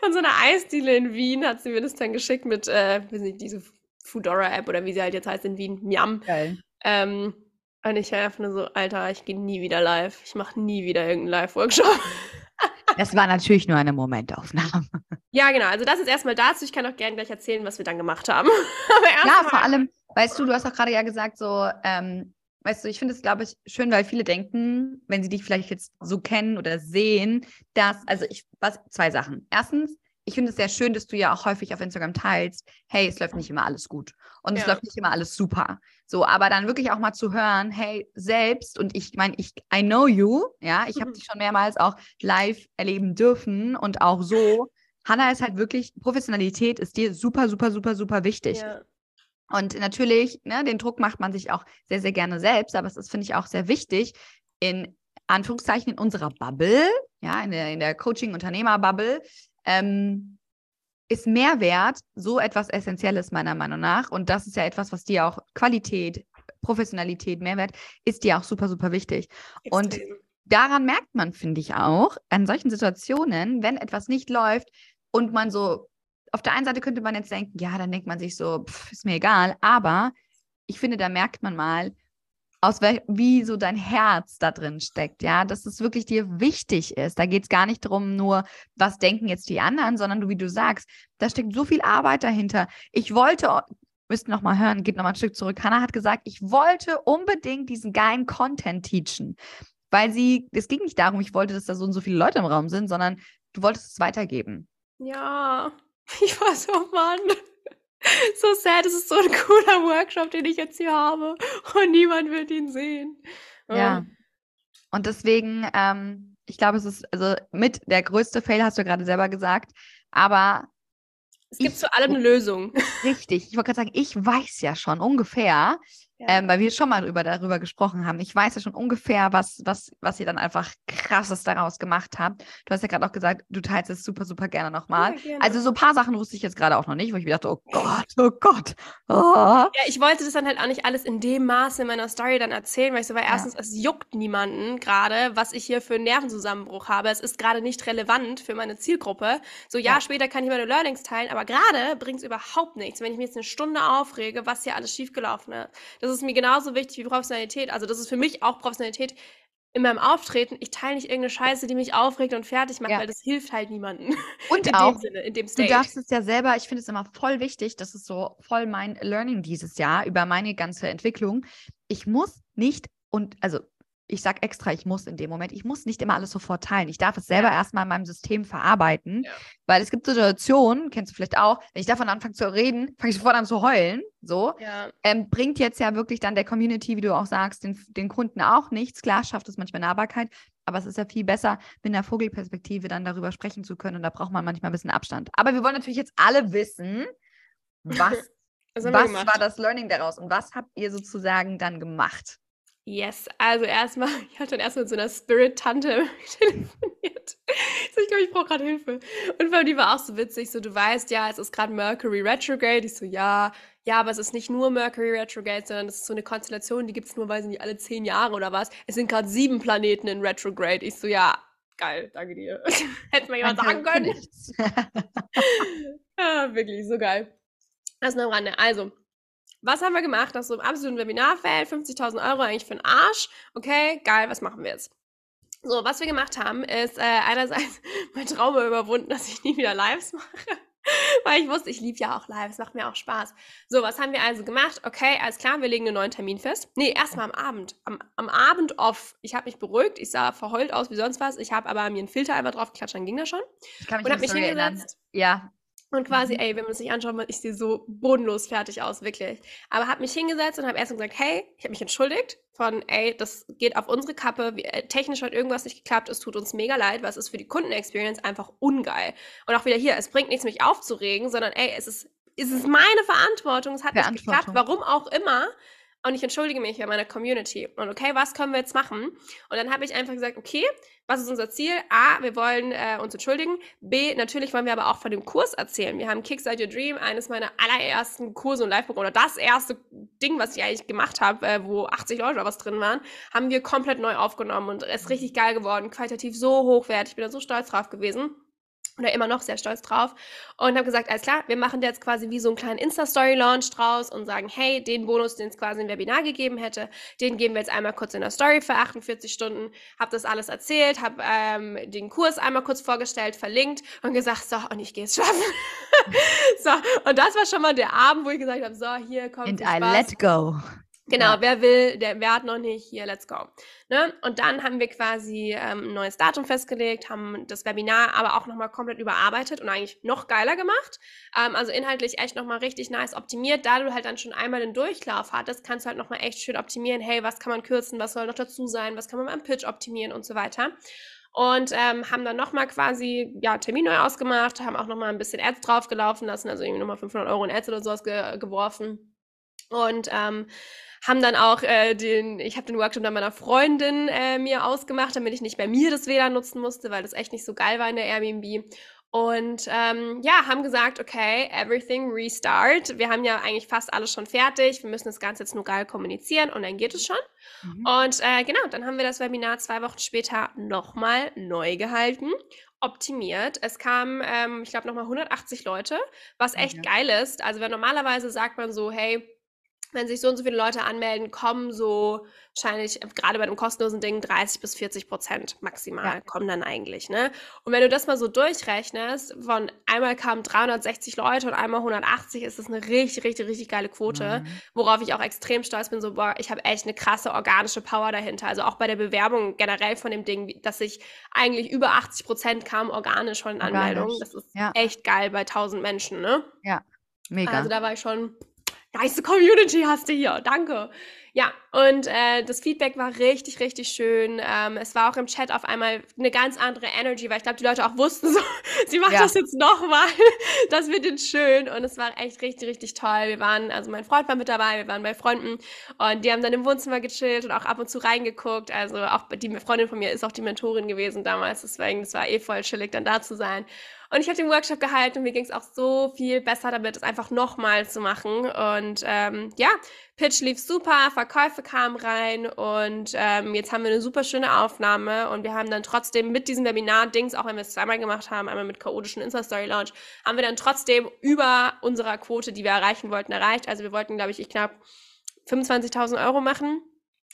von so einer Eisdiele in Wien, hat sie mir das dann geschickt mit, äh, weiß nicht, diese Foodora-App oder wie sie halt jetzt heißt in Wien, Miam. Geil. Ähm, und ich war einfach nur so, Alter, ich gehe nie wieder live. Ich mache nie wieder irgendeinen Live-Workshop. Das war natürlich nur eine Momentaufnahme. Ja, genau. Also das ist erstmal dazu. Ich kann auch gerne gleich erzählen, was wir dann gemacht haben. ja, vor allem, weißt du, du hast auch gerade ja gesagt, so, ähm, weißt du, ich finde es, glaube ich, schön, weil viele denken, wenn sie dich vielleicht jetzt so kennen oder sehen, dass, also ich, was, zwei Sachen. Erstens, ich finde es sehr schön, dass du ja auch häufig auf Instagram teilst, hey, es läuft nicht immer alles gut und ja. es läuft nicht immer alles super. So, aber dann wirklich auch mal zu hören, hey, selbst und ich meine, ich I know you, ja, ich mhm. habe dich schon mehrmals auch live erleben dürfen und auch so. Hannah ist halt wirklich Professionalität ist dir super super super super wichtig. Ja. Und natürlich, ne, den Druck macht man sich auch sehr sehr gerne selbst, aber es ist finde ich auch sehr wichtig in Anführungszeichen in unserer Bubble, ja, in der, in der Coaching-Unternehmer-Bubble, ähm, ist Mehrwert so etwas Essentielles meiner Meinung nach. Und das ist ja etwas, was dir auch Qualität, Professionalität, Mehrwert, ist dir auch super, super wichtig. Extrem. Und daran merkt man, finde ich auch, an solchen Situationen, wenn etwas nicht läuft und man so, auf der einen Seite könnte man jetzt denken, ja, dann denkt man sich so, pff, ist mir egal. Aber ich finde, da merkt man mal, aus wie so dein Herz da drin steckt, ja, dass es wirklich dir wichtig ist. Da geht es gar nicht darum, nur, was denken jetzt die anderen, sondern du, wie du sagst, da steckt so viel Arbeit dahinter. Ich wollte, müsst noch mal hören, geht noch mal ein Stück zurück. Hannah hat gesagt, ich wollte unbedingt diesen geilen Content teachen, weil sie, es ging nicht darum, ich wollte, dass da so und so viele Leute im Raum sind, sondern du wolltest es weitergeben. Ja, ich war so, Mann so sad, es ist so ein cooler Workshop, den ich jetzt hier habe und niemand wird ihn sehen. Ja. Und deswegen, ähm, ich glaube, es ist also mit der größte Fail, hast du gerade selber gesagt, aber es gibt ich, zu allem eine Lösung. Richtig. Ich wollte gerade sagen, ich weiß ja schon ungefähr, ja. Ähm, weil wir schon mal darüber, darüber gesprochen haben. Ich weiß ja schon ungefähr, was, was, was ihr dann einfach krasses daraus gemacht habt. Du hast ja gerade auch gesagt, du teilst es super, super gerne nochmal. Ja, also so ein paar Sachen wusste ich jetzt gerade auch noch nicht, wo ich mir dachte, oh Gott, oh Gott. Oh. Ja, ich wollte das dann halt auch nicht alles in dem Maße in meiner Story dann erzählen, weil ich so, weil erstens, es juckt niemanden gerade, was ich hier für einen Nervenzusammenbruch habe. Es ist gerade nicht relevant für meine Zielgruppe. So, ja, später kann ich meine Learnings teilen, aber gerade bringt es überhaupt nichts, wenn ich mich jetzt eine Stunde aufrege, was hier alles schiefgelaufen ist. Das ist mir genauso wichtig wie Professionalität. Also das ist für mich auch Professionalität in meinem Auftreten. Ich teile nicht irgendeine Scheiße, die mich aufregt und fertig macht, ja. weil das hilft halt niemandem. Und in auch, dem Sinne, in dem Stage. du darfst es ja selber, ich finde es immer voll wichtig, das ist so voll mein Learning dieses Jahr über meine ganze Entwicklung. Ich muss nicht und also ich sage extra, ich muss in dem Moment, ich muss nicht immer alles sofort teilen. Ich darf es selber ja. erstmal in meinem System verarbeiten, ja. weil es gibt Situationen, kennst du vielleicht auch, wenn ich davon anfange zu reden, fange ich sofort an zu heulen. So ja. ähm, bringt jetzt ja wirklich dann der Community, wie du auch sagst, den, den Kunden auch nichts. Klar schafft es manchmal Nahbarkeit, aber es ist ja viel besser, mit einer Vogelperspektive dann darüber sprechen zu können und da braucht man manchmal ein bisschen Abstand. Aber wir wollen natürlich jetzt alle wissen, was, was, was war das Learning daraus und was habt ihr sozusagen dann gemacht? Yes, also erstmal, ich hatte dann erstmal mit so einer Spirit-Tante telefoniert. So, ich glaube, ich brauche gerade Hilfe. Und weil die war auch so witzig, so du weißt ja, es ist gerade Mercury Retrograde. Ich so, ja, ja, aber es ist nicht nur Mercury Retrograde, sondern es ist so eine Konstellation, die gibt es nur, weiß ich nicht, alle zehn Jahre oder was. Es sind gerade sieben Planeten in Retrograde. Ich so, ja, geil, danke dir. Hätte mir jemand sagen können. ja, wirklich, so geil. Das nur am Rande. Also, was haben wir gemacht? Das ist so im absoluten Webinarfeld, 50.000 Euro eigentlich für den Arsch. Okay, geil, was machen wir jetzt? So, was wir gemacht haben, ist äh, einerseits mein Trauma überwunden, dass ich nie wieder Lives mache. weil ich wusste, ich liebe ja auch live, es macht mir auch Spaß. So, was haben wir also gemacht? Okay, alles klar, wir legen einen neuen Termin fest. Nee, erstmal am Abend. Am, am Abend off. Ich habe mich beruhigt, ich sah verheult aus wie sonst was. Ich habe aber mir einen Filter einmal drauf geklatscht, dann ging das schon. Ich kann mich Und habe mich hingesetzt. erinnern. Ja, Und quasi, Mhm. ey, wenn man es sich anschaut, man- ich sehe so bodenlos fertig aus, wirklich. Aber habe mich hingesetzt und habe erst gesagt, hey, ich habe mich entschuldigt von, ey, das geht auf unsere Kappe, wir, äh, technisch hat irgendwas nicht geklappt, es tut uns mega leid, weil es ist für die Kundenexperience einfach ungeil. Und auch wieder hier, es bringt nichts, mich aufzuregen, sondern ey, es ist, es ist meine Verantwortung, es hat nicht geklappt, warum auch immer. Und ich entschuldige mich bei meiner Community. Und okay, was können wir jetzt machen? Und dann habe ich einfach gesagt, okay, was ist unser Ziel? A, wir wollen äh, uns entschuldigen. B, natürlich wollen wir aber auch von dem Kurs erzählen. Wir haben Kickstart Your Dream, eines meiner allerersten Kurse und Live-Programme oder das erste Ding, was ich eigentlich gemacht habe, äh, wo 80 Leute oder was drin waren, haben wir komplett neu aufgenommen und es ist richtig geil geworden, qualitativ so hochwertig. Ich bin da so stolz drauf gewesen oder immer noch sehr stolz drauf und habe gesagt, alles klar, wir machen da jetzt quasi wie so einen kleinen Insta-Story-Launch draus und sagen, hey, den Bonus, den es quasi im Webinar gegeben hätte, den geben wir jetzt einmal kurz in der Story für 48 Stunden, habe das alles erzählt, habe ähm, den Kurs einmal kurz vorgestellt, verlinkt und gesagt, so, und ich gehe es schaffen. so, und das war schon mal der Abend, wo ich gesagt habe, so, hier kommt and I Spaß. let go. Genau, Ja. wer will, der wer hat noch nicht, hier, let's go. Ne? Und dann haben wir quasi ähm, ein neues Datum festgelegt, haben das Webinar aber auch nochmal komplett überarbeitet und eigentlich noch geiler gemacht. Ähm, also inhaltlich echt nochmal richtig nice optimiert. Da du halt dann schon einmal den Durchlauf hattest, kannst du halt nochmal echt schön optimieren. Hey, was kann man kürzen, was soll noch dazu sein, was kann man beim Pitch optimieren und so weiter. Und ähm, haben dann nochmal quasi ja, Termin neu ausgemacht, haben auch nochmal ein bisschen Ads draufgelaufen lassen, also irgendwie nochmal 500 Euro in Ads oder sowas ge geworfen. Und ähm, haben dann auch äh, den, ich habe den Workshop dann meiner Freundin äh, mir ausgemacht, damit ich nicht bei mir das WLAN nutzen musste, weil das echt nicht so geil war in der Airbnb. Und ähm, ja, haben gesagt, okay, everything restart. Wir haben ja eigentlich fast alles schon fertig. Wir müssen das Ganze jetzt nur geil kommunizieren und dann geht es schon. Mhm. Und äh, genau, dann haben wir das Webinar zwei Wochen später nochmal neu gehalten, optimiert. Es kamen, ähm, ich glaube, nochmal 180 Leute, was echt Okay. geil ist. Also, wenn normalerweise sagt man so, hey, wenn sich so und so viele Leute anmelden, kommen so wahrscheinlich äh, gerade bei dem kostenlosen Ding 30 bis 40 Prozent maximal Ja. kommen dann eigentlich, ne? Und wenn du das mal so durchrechnest, von einmal kamen 360 Leute und einmal 180, ist das eine richtig, richtig, richtig geile Quote Mhm. worauf ich auch extrem stolz bin, so, boah, ich habe echt eine krasse organische Power dahinter. Also auch bei der Bewerbung generell von dem Ding, dass sich eigentlich über 80 Prozent kamen organisch von den Anmeldungen. Das ist ja. echt geil bei 1000 Menschen, ne? Mega. Also da war ich schon, nice Community hast du hier, danke. Ja, und äh, das Feedback war richtig, richtig schön. Ähm, es war auch im Chat auf einmal eine ganz andere Energy, weil ich glaube, die Leute auch wussten, so, sie macht Ja. das jetzt nochmal. Das wird jetzt schön. Und es war echt richtig, richtig toll. Wir waren, also mein Freund war mit dabei, wir waren bei Freunden und die haben dann im Wohnzimmer gechillt und auch ab und zu reingeguckt. Also auch die Freundin von mir ist auch die Mentorin gewesen damals, deswegen, es war eh voll chillig, dann da zu sein. Und ich habe den Workshop gehalten und mir ging es auch so viel besser damit, es einfach nochmal zu machen. Und ähm, ja, Pitch lief super, Verkäufe kamen rein und ähm, jetzt haben wir eine super schöne Aufnahme und wir haben dann trotzdem mit diesem Webinar-Dings, auch wenn wir es zweimal gemacht haben, einmal mit chaotischen Insta-Story-Launch, haben wir dann trotzdem über unserer Quote, die wir erreichen wollten, erreicht. Also wir wollten, glaube ich, ich knapp 25.000 Euro machen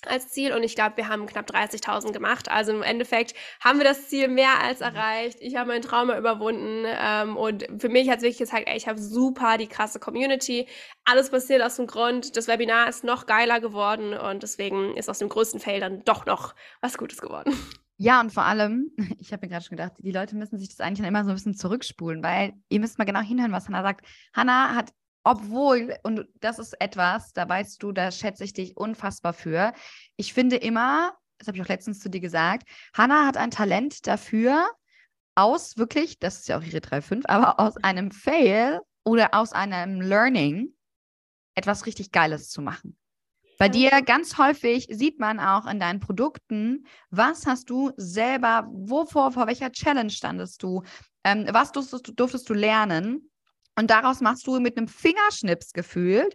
als Ziel und ich glaube, wir haben knapp 30.000 gemacht. Also im Endeffekt haben wir das Ziel mehr als erreicht. Ich habe mein Trauma überwunden ähm, und für mich hat es wirklich gezeigt, ey, ich habe super die krasse Community. Alles passiert aus dem Grund. Das Webinar ist noch geiler geworden und deswegen ist aus dem größten Fail dann doch noch was Gutes geworden. Ja, und vor allem, ich habe mir gerade schon gedacht, die Leute müssen sich das eigentlich dann immer so ein bisschen zurückspulen, weil ihr müsst mal genau hinhören, was Hannah sagt. Hannah hat, obwohl, und das ist etwas, da weißt du, da schätze ich dich unfassbar für. Ich finde immer, das habe ich auch letztens zu dir gesagt, Hannah hat ein Talent dafür, aus wirklich, das ist ja auch ihre 3,5, aber aus einem Fail oder aus einem Learning etwas richtig Geiles zu machen. Bei dir ganz häufig sieht man auch in deinen Produkten, was hast du selber, wovor, vor welcher Challenge standest du, ähm, was durftest, du- durftest du lernen und daraus machst du mit einem Fingerschnips gefühlt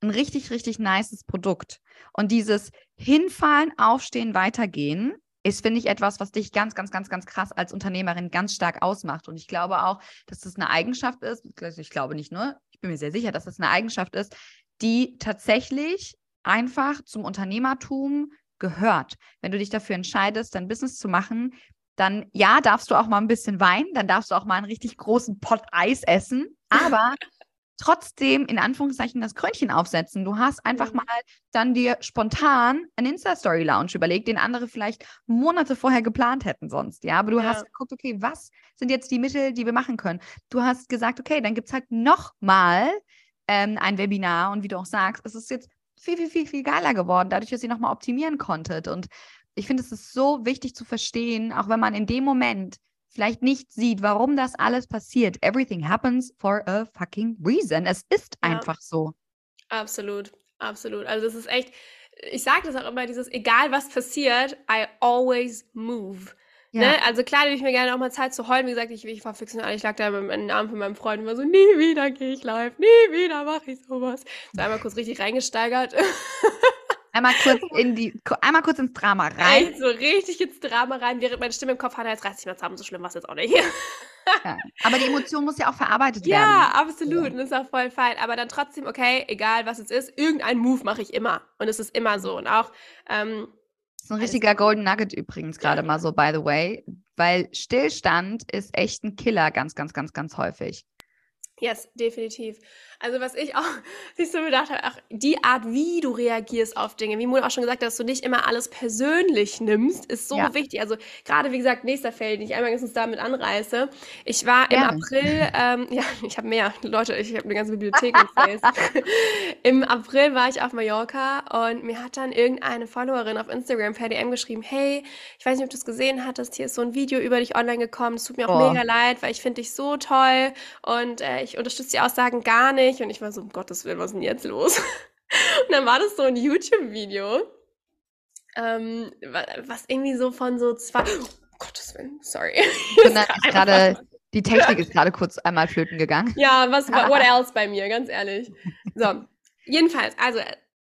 ein richtig, richtig nices Produkt. Und dieses Hinfallen, Aufstehen, Weitergehen ist, finde ich, etwas, was dich ganz, ganz, ganz, ganz krass als Unternehmerin ganz stark ausmacht. Und ich glaube auch, dass das eine Eigenschaft ist, ich glaube nicht nur, ich bin mir sehr sicher, dass das eine Eigenschaft ist, die tatsächlich einfach zum Unternehmertum gehört. Wenn du dich dafür entscheidest, dein Business zu machen, dann ja, darfst du auch mal ein bisschen weinen, dann darfst du auch mal einen richtig großen Pott Eis essen, aber trotzdem in Anführungszeichen das Krönchen aufsetzen. Du hast einfach Mhm. mal dann dir spontan einen Insta-Story-Lounge überlegt, den andere vielleicht Monate vorher geplant hätten sonst. Ja, aber du Ja. hast geguckt, okay, was sind jetzt die Mittel, die wir machen können? Du hast gesagt, okay, dann gibt es halt nochmal ähm, ein Webinar und wie du auch sagst, es ist jetzt viel, viel, viel, viel geiler geworden, dadurch, dass ihr nochmal optimieren konntet. Und ich finde, es ist so wichtig zu verstehen, auch wenn man in dem Moment vielleicht nicht sieht, warum das alles passiert. Everything happens for a fucking reason. Es ist Ja. einfach so. Absolut, absolut. Also das ist echt, ich sage das auch immer, dieses, egal was passiert, I always move. Ja. Ne? Also klar, nehme ich mir gerne auch mal Zeit zu heulen. Wie gesagt, ich, ich war fix und. Ich lag da mit dem Arm von meinem Freund und war so, nie wieder gehe ich live, nie wieder mache ich sowas. So einmal kurz richtig reingesteigert. Einmal kurz in die, einmal kurz ins Drama rein. Echt so richtig ins Drama rein, während meine Stimme im Kopf hatte, jetzt reiß dich mal zusammen, so schlimm war es jetzt auch nicht. Ja. Aber die Emotion muss ja auch verarbeitet Ja, werden. absolut. Und das ist auch voll fein. Aber dann trotzdem, okay, egal was es ist, irgendeinen Move mache ich immer. Und es ist immer so. Und auch, ähm, Das ist ein richtiger Golden Nugget übrigens gerade mal so, by the way. Weil Stillstand ist echt ein Killer ganz, ganz, ganz, ganz häufig. Yes, definitiv. Also was ich auch sich so gedacht habe, auch die Art, wie du reagierst auf Dinge, wie Mona auch schon gesagt hat, dass du nicht immer alles persönlich nimmst, ist so Ja. wichtig. Also gerade wie gesagt, nächster Feld, den ich einmal mindestens damit anreiße. Ich war im Gerne. April, ähm, ja, ich habe mehr Leute, ich habe eine ganze Bibliothek mit Face. Im April war ich auf Mallorca und mir hat dann irgendeine Followerin auf Instagram per DM geschrieben, hey, ich weiß nicht, ob du es gesehen hattest, hier ist so ein Video über dich online gekommen, es tut mir auch Oh. mega leid, weil ich finde dich so toll und äh, ich unterstütze die Aussagen gar nicht. Und ich war so, um Gottes Willen, was ist denn jetzt los? Und dann war das so ein YouTube-Video, ähm, wa- was irgendwie so von so zwei, oh, Gottes Willen, sorry. Gerade, die Technik ist gerade kurz einmal flöten gegangen. Ja, was, what else bei mir, ganz ehrlich. So, jedenfalls, also,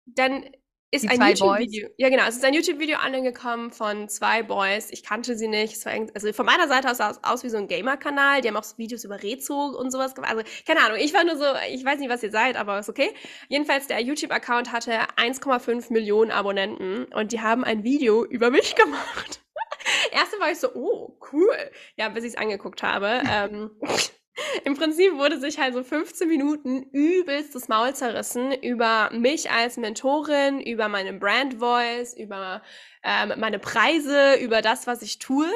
dann ist ein YouTube-Video, ja genau, es ist ein YouTube-Video angekommen von zwei Boys, ich kannte sie nicht, es war irgend- also von meiner Seite aus sah es aus wie so ein Gamer-Kanal, die haben auch so Videos über Rezo und sowas gemacht, also keine Ahnung, ich war nur so, ich weiß nicht, was ihr seid, aber ist okay. Jedenfalls, der YouTube-Account hatte 1,5 Millionen Abonnenten und die haben ein Video über mich gemacht. Erste war ich so, oh, cool. Ja, bis ich es angeguckt habe. ähm, Im Prinzip wurde sich halt so 15 Minuten übelst das Maul zerrissen über mich als Mentorin, über meine Brand Voice, über ähm, meine Preise, über das, was ich tue.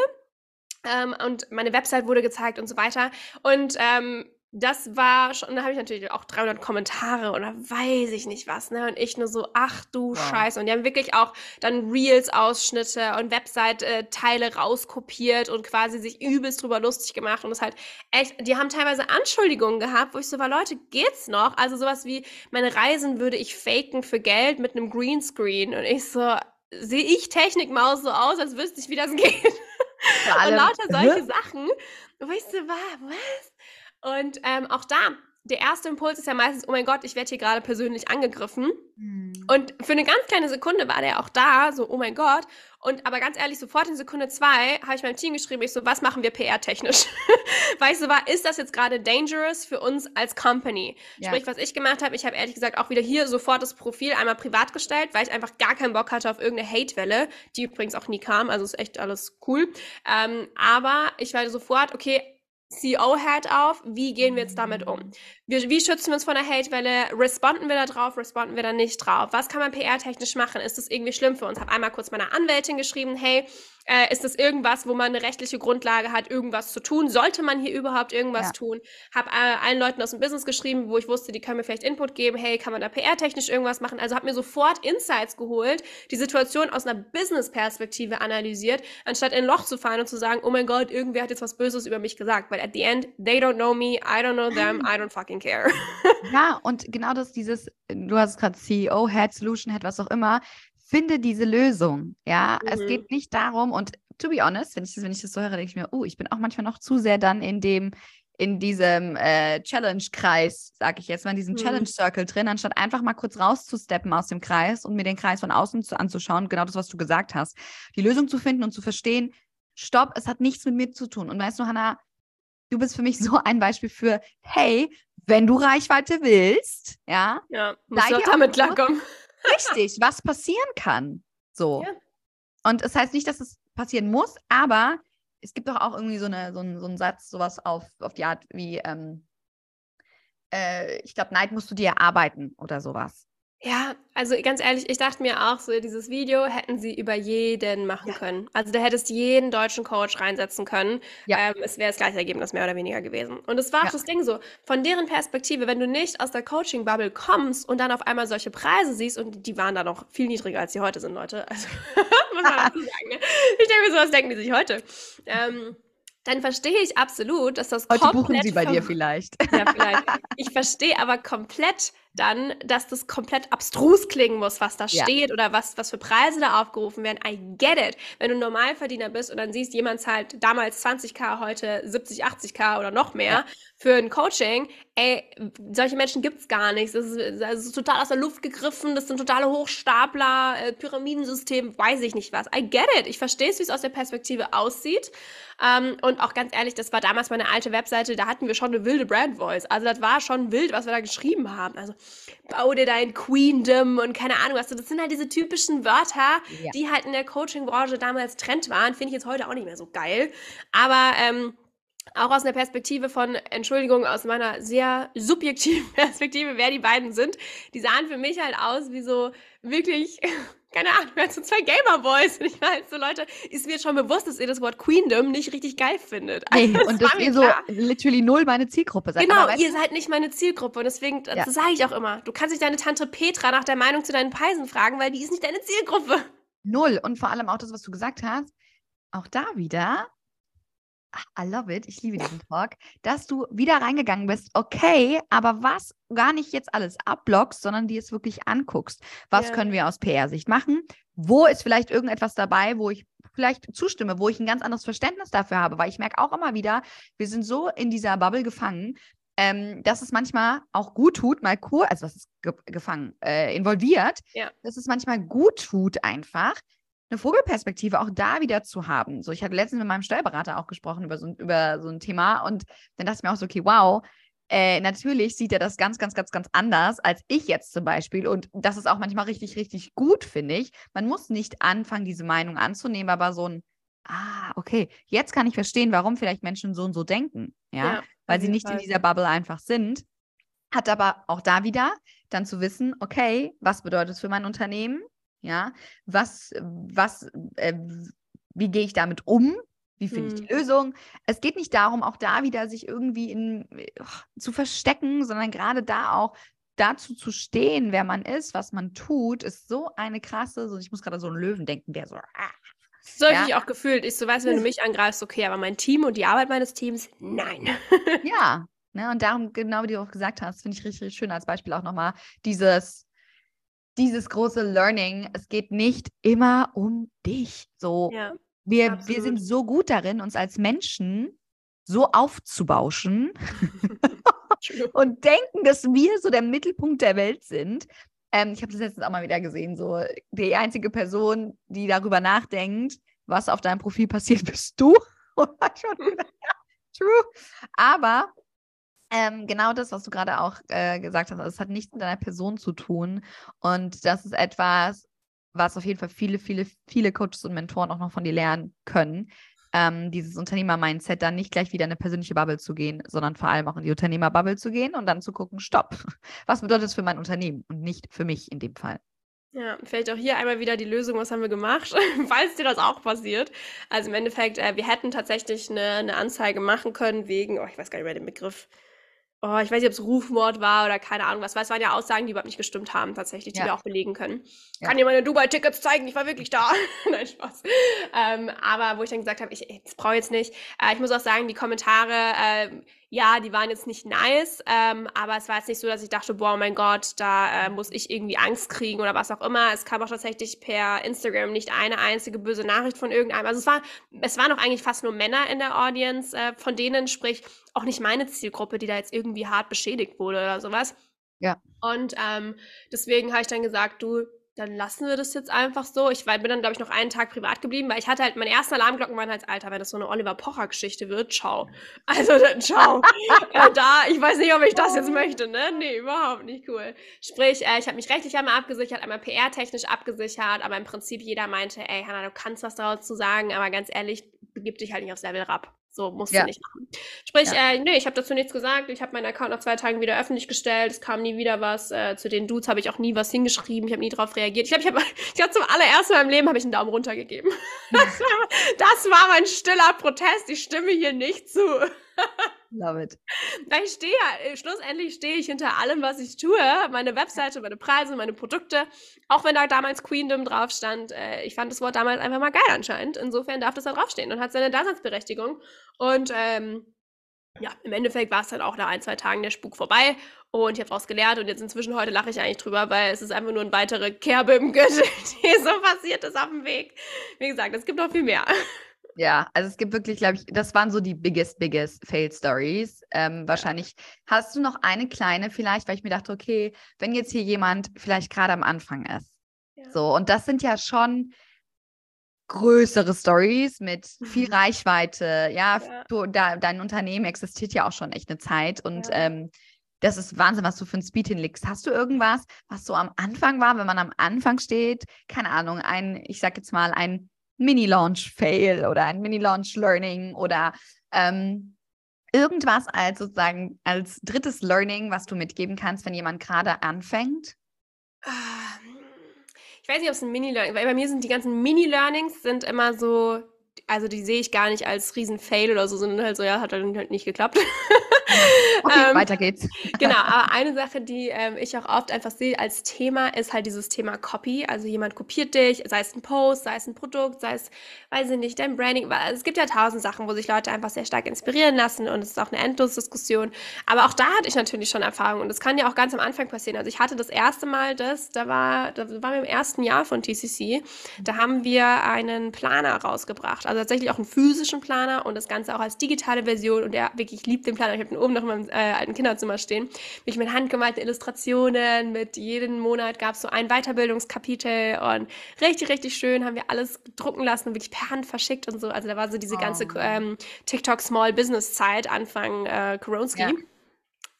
Ähm, und meine Website wurde gezeigt und so weiter. Und ähm, das war schon, da habe ich natürlich auch 300 Kommentare oder weiß ich nicht was, ne? Und ich nur so, ach du Wow. Scheiße. Und die haben wirklich auch dann Reels-Ausschnitte und Website-Teile rauskopiert und quasi sich übelst drüber lustig gemacht. Und das halt echt, die haben teilweise Anschuldigungen gehabt, wo ich so war, Leute, geht's noch? Also sowas wie, meine Reisen würde ich faken für Geld mit einem Greenscreen. Und ich so, sehe ich Technikmaus so aus, als wüsste ich, wie das geht. Und lauter solche Sachen, wo ich so war, was? Und ähm, auch da, der erste Impuls ist ja meistens, oh mein Gott, ich werde hier gerade persönlich angegriffen. Hm. Und für eine ganz kleine Sekunde war der auch da, so, oh mein Gott. Und aber ganz ehrlich, sofort in Sekunde zwei habe ich meinem Team geschrieben, ich so, was machen wir PR-technisch? Weil ich so war, ist das jetzt gerade dangerous für uns als Company? Ja. Sprich, was ich gemacht habe, ich habe ehrlich gesagt auch wieder hier sofort das Profil einmal privat gestellt, weil ich einfach gar keinen Bock hatte auf irgendeine Hate-Welle, die übrigens auch nie kam, also ist echt alles cool. Ähm, aber ich war sofort, okay, CEO-Hat auf, wie gehen wir jetzt damit um? Wir, wie schützen wir uns von der Hate-Welle? Responden wir da drauf? Responden wir da nicht drauf? Was kann man PR-technisch machen? Ist das irgendwie schlimm für uns? Habe einmal kurz meiner Anwältin geschrieben, hey, äh, ist das irgendwas, wo man eine rechtliche Grundlage hat, irgendwas zu tun? Sollte man hier überhaupt irgendwas Ja. tun? Habe äh, allen Leuten aus dem Business geschrieben, wo ich wusste, die können mir vielleicht Input geben, hey, kann man da PR-technisch irgendwas machen? Also habe mir sofort Insights geholt, die Situation aus einer Business-Perspektive analysiert, anstatt in ein Loch zu fallen und zu sagen, oh mein Gott, irgendwer hat jetzt was Böses über mich gesagt. Weil at the end, they don't know me, I don't know them, I don't fucking care. Ja, und genau das, dieses, du hast gerade CEO, Head, Solution Head, was auch immer, finde diese Lösung. Ja, es Mhm. geht nicht darum, und to be honest, wenn ich das, wenn ich das so höre, denke ich mir, oh, ich bin auch manchmal noch zu sehr dann in dem, in diesem äh, Challenge-Kreis, sage ich jetzt mal, in diesem Mhm. Challenge-Circle drin, anstatt einfach mal kurz rauszusteppen aus dem Kreis und mir den Kreis von außen zu, anzuschauen, genau das, was du gesagt hast. Die Lösung zu finden und zu verstehen, stopp, es hat nichts mit mir zu tun. Und weißt du, Hannah, du bist für mich so ein Beispiel für, hey, wenn du Reichweite willst, ja, Ja, musst du auch damit klarkommen. Richtig, was passieren kann. So. Ja. Und es heißt nicht, dass es passieren muss, aber es gibt doch auch irgendwie so, eine, so, einen, so einen Satz, sowas auf, auf die Art wie, ähm, äh, ich glaube, Neid musst du dir erarbeiten oder sowas. Ja, also ganz ehrlich, ich dachte mir auch so, dieses Video hätten sie über jeden machen Ja. können. Also da hättest jeden deutschen Coach reinsetzen können. Ja. Ähm, es wäre das gleiche Ergebnis mehr oder weniger gewesen. Und es war auch Ja. das Ding so, von deren Perspektive, wenn du nicht aus der Coaching-Bubble kommst und dann auf einmal solche Preise siehst, und die waren da noch viel niedriger, als sie heute sind, Leute. Also muss man dazu sagen. Ne? Ich denke mir, sowas denken die sich heute. Ähm, dann verstehe ich absolut, dass das Heute buchen komplett sie bei dir vielleicht. ja, vielleicht. Ich verstehe aber komplett dann, dass das komplett abstrus klingen muss, was da Ja. steht oder was, was für Preise da aufgerufen werden. I get it. Wenn du ein Normalverdiener bist und dann siehst, jemand zahlt damals 20k, heute 70, 80k oder noch mehr Ja. für ein Coaching, ey, solche Menschen gibt es gar nicht. Das ist, das ist total aus der Luft gegriffen, das sind totale Hochstapler, äh, Pyramidensystem, weiß ich nicht was. I get it. Ich verstehe es, wie es aus der Perspektive aussieht. Ähm, und auch ganz ehrlich, das war damals meine alte Webseite, da hatten wir schon eine wilde Brand Voice. Also das war schon wild, was wir da geschrieben haben. Also bau dir dein Queendom und keine Ahnung was. Das sind halt diese typischen Wörter, Ja. die halt in der Coaching-Branche damals Trend waren. Finde ich jetzt heute auch nicht mehr so geil. Aber ähm, auch aus einer Perspektive von, Entschuldigung, aus meiner sehr subjektiven Perspektive, wer die beiden sind, die sahen für mich halt aus wie so wirklich, keine Ahnung, wie so zwei Gamer-Boys. Und ich war halt so, Leute, ist mir jetzt schon bewusst, dass ihr das Wort Queendom nicht richtig geil findet. Nee, Also, und dass ihr so klar. literally null meine Zielgruppe seid. Genau, ihr seid nicht meine Zielgruppe und deswegen, das Ja. sage ich auch immer, du kannst nicht deine Tante Petra nach der Meinung zu deinen Preisen fragen, weil die ist nicht deine Zielgruppe. Null. Und vor allem auch das, was du gesagt hast, auch da wieder, I love it, ich liebe diesen Talk, dass du wieder reingegangen bist, okay, aber was gar nicht jetzt alles abblockst, sondern dir es wirklich anguckst. Was Ja. können wir aus PR-Sicht machen? Wo ist vielleicht irgendetwas dabei, wo ich vielleicht zustimme, wo ich ein ganz anderes Verständnis dafür habe? Weil ich merke auch immer wieder, wir sind so in dieser Bubble gefangen, ähm, dass es manchmal auch gut tut, mal kurz, also was ist ge gefangen, äh, involviert, Ja. dass es manchmal gut tut, einfach eine Vogelperspektive auch da wieder zu haben. So, ich hatte letztens mit meinem Steuerberater auch gesprochen über so, ein- über so ein Thema und dann dachte ich mir auch so, okay, wow, äh, natürlich sieht er das ganz, ganz, ganz, ganz anders als ich jetzt zum Beispiel. Und das ist auch manchmal richtig, richtig gut, finde ich. Man muss nicht anfangen, diese Meinung anzunehmen, aber so ein, ah, okay, jetzt kann ich verstehen, warum vielleicht Menschen so und so denken. Ja, weil auf sie nicht in Fall. dieser Bubble einfach sind. Hat aber auch da wieder dann zu wissen, okay, was bedeutet es für mein Unternehmen? Ja, was, was, äh, wie gehe ich damit um? Wie finde ich die Hm. Lösung? Es geht nicht darum, auch da wieder sich irgendwie in, ach, zu verstecken, sondern gerade da auch dazu zu stehen, wer man ist, was man tut, ist so eine krasse, so ich muss gerade so einen Löwen denken, der so, ah, So habe Ja. ich auch gefühlt. Ich so, weißt du, wenn du mich angreifst, okay, aber mein Team und die Arbeit meines Teams, nein. Ja, ne, und darum, genau wie du auch gesagt hast, finde ich richtig, richtig schön als Beispiel auch nochmal dieses, dieses große Learning. Es geht nicht immer um dich. So, Ja, wir, wir sind so gut darin, uns als Menschen so aufzubauschen und denken, dass wir so der Mittelpunkt der Welt sind. Ähm, ich habe das letztens auch mal wieder gesehen. So, die einzige Person, die darüber nachdenkt, was auf deinem Profil passiert, bist du. Schon ja, true. Aber ähm, genau das, was du gerade auch äh, gesagt hast, also es hat nichts mit deiner Person zu tun. Und das ist etwas, was auf jeden Fall viele, viele, viele Coaches und Mentoren auch noch von dir lernen können. Ähm, dieses Unternehmer-Mindset, dann nicht gleich wieder in eine persönliche Bubble zu gehen, sondern vor allem auch in die Unternehmer-Bubble zu gehen und dann zu gucken, stopp, was bedeutet das für mein Unternehmen und nicht für mich in dem Fall. Ja, vielleicht auch hier einmal wieder die Lösung, was haben wir gemacht, falls dir das auch passiert. Also im Endeffekt, äh, wir hätten tatsächlich eine, eine Anzeige machen können wegen, oh, ich weiß gar nicht mehr den Begriff. Oh, ich weiß nicht, ob es Rufmord war oder keine Ahnung was, weil es waren ja Aussagen, die überhaupt nicht gestimmt haben, tatsächlich, die Ja. wir auch belegen können. Ja. Kann dir meine Dubai-Tickets zeigen, ich war wirklich da. Nein, Spaß. Ähm, aber wo ich dann gesagt habe, ich, das brauche ich jetzt nicht. Äh, ich muss auch sagen, die Kommentare, ähm, ja, die waren jetzt nicht nice, ähm, aber es war jetzt nicht so, dass ich dachte, boah, mein Gott, da äh, muss ich irgendwie Angst kriegen oder was auch immer. Es kam auch tatsächlich per Instagram nicht eine einzige böse Nachricht von irgendeinem. Also es war, es waren auch eigentlich fast nur Männer in der Audience, äh, von denen sprich auch nicht meine Zielgruppe, die da jetzt irgendwie hart beschädigt wurde oder sowas. Ja. Und ähm, deswegen habe ich dann gesagt, du, dann lassen wir das jetzt einfach so. Ich war, bin dann, glaube ich, noch einen Tag privat geblieben, weil ich hatte halt, meine ersten Alarmglocken waren halt, Alter, wenn das so eine Oliver Pocher-Geschichte wird, ciao. Also, dann ciao. äh, da, ich weiß nicht, ob ich das jetzt möchte, ne? Nee, überhaupt nicht cool. Sprich, äh, ich habe mich rechtlich einmal abgesichert, einmal PR-technisch abgesichert, aber im Prinzip jeder meinte, ey, Hannah, du kannst was dazu sagen, aber ganz ehrlich, begib dich halt nicht aufs Level Rap. So musst Ja. du nicht machen. Sprich, Ja. äh, nee, ich habe dazu nichts gesagt. Ich habe meinen Account nach zwei Tagen wieder öffentlich gestellt. Es kam nie wieder was. Äh, zu den Dudes habe ich auch nie was hingeschrieben. Ich habe nie darauf reagiert. Ich glaube, ich habe ich hab zum allerersten Mal im Leben habe ich einen Daumen runter gegeben. Das war, das war mein stiller Protest. Ich stimme hier nicht zu. Love it. Ich stehe ja, äh, schlussendlich stehe ich hinter allem, was ich tue. Meine Webseite, meine Preise, meine Produkte. Auch wenn da damals Queendom drauf stand. Äh, ich fand das Wort damals einfach mal geil anscheinend. Insofern darf das da draufstehen und hat seine Daseinsberechtigung. Und ähm, ja, im Endeffekt war es dann auch nach ein, zwei Tagen der Spuk vorbei. Und ich habe daraus gelernt und jetzt inzwischen heute lache ich eigentlich drüber, weil es ist einfach nur eine weitere Kerbe im Gürtel, die so passiert ist auf dem Weg. Wie gesagt, es gibt noch viel mehr. Ja, also es gibt wirklich, glaube ich, das waren so die biggest, biggest Fail Stories. Ähm, wahrscheinlich hast du noch eine kleine vielleicht, weil ich mir dachte, okay, wenn jetzt hier jemand vielleicht gerade am Anfang ist. Ja. So, und das sind ja schon größere Stories mit viel Reichweite. Ja, Ja. Du, da, dein Unternehmen existiert ja auch schon echt eine Zeit und Ja. ähm, das ist Wahnsinn, was du für ein Speed hinlegst. Hast du irgendwas, was so am Anfang war, wenn man am Anfang steht? Keine Ahnung, ein, ich sag jetzt mal, ein Mini-Launch-Fail oder ein Mini-Launch-Learning oder ähm, irgendwas als sozusagen als drittes Learning, was du mitgeben kannst, wenn jemand gerade anfängt? Ah, Ich weiß nicht, ob es ein Mini-Learning, weil bei mir sind die ganzen Mini-Learnings sind immer so, also die sehe ich gar nicht als Riesen-Fail oder so, sondern halt so, ja, hat halt nicht geklappt. Okay, Ähm, weiter geht's. Genau, aber eine Sache, die ähm, ich auch oft einfach sehe als Thema, ist halt dieses Thema Copy. Also jemand kopiert dich, sei es ein Post, sei es ein Produkt, sei es, weiß ich nicht, dein Branding. Es gibt ja tausend Sachen, wo sich Leute einfach sehr stark inspirieren lassen und es ist auch eine Endlosdiskussion. Aber auch da hatte ich natürlich schon Erfahrung und das kann ja auch ganz am Anfang passieren. Also ich hatte das erste Mal das, da war, da waren wir im ersten Jahr von TCC, da haben wir einen Planer rausgebracht. Also tatsächlich auch einen physischen Planer und das Ganze auch als digitale Version und der wirklich liebt den Planer. Ich habe den oben noch in meinem äh, alten Kinderzimmer stehen. Mich mit handgemalten Illustrationen, mit jeden Monat gab es so ein Weiterbildungskapitel und richtig, richtig schön haben wir alles drucken lassen und wirklich per Hand verschickt und so. Also da war so diese ganze Oh. ähm, TikTok Small Business Zeit, Anfang äh, Koronski. Ja.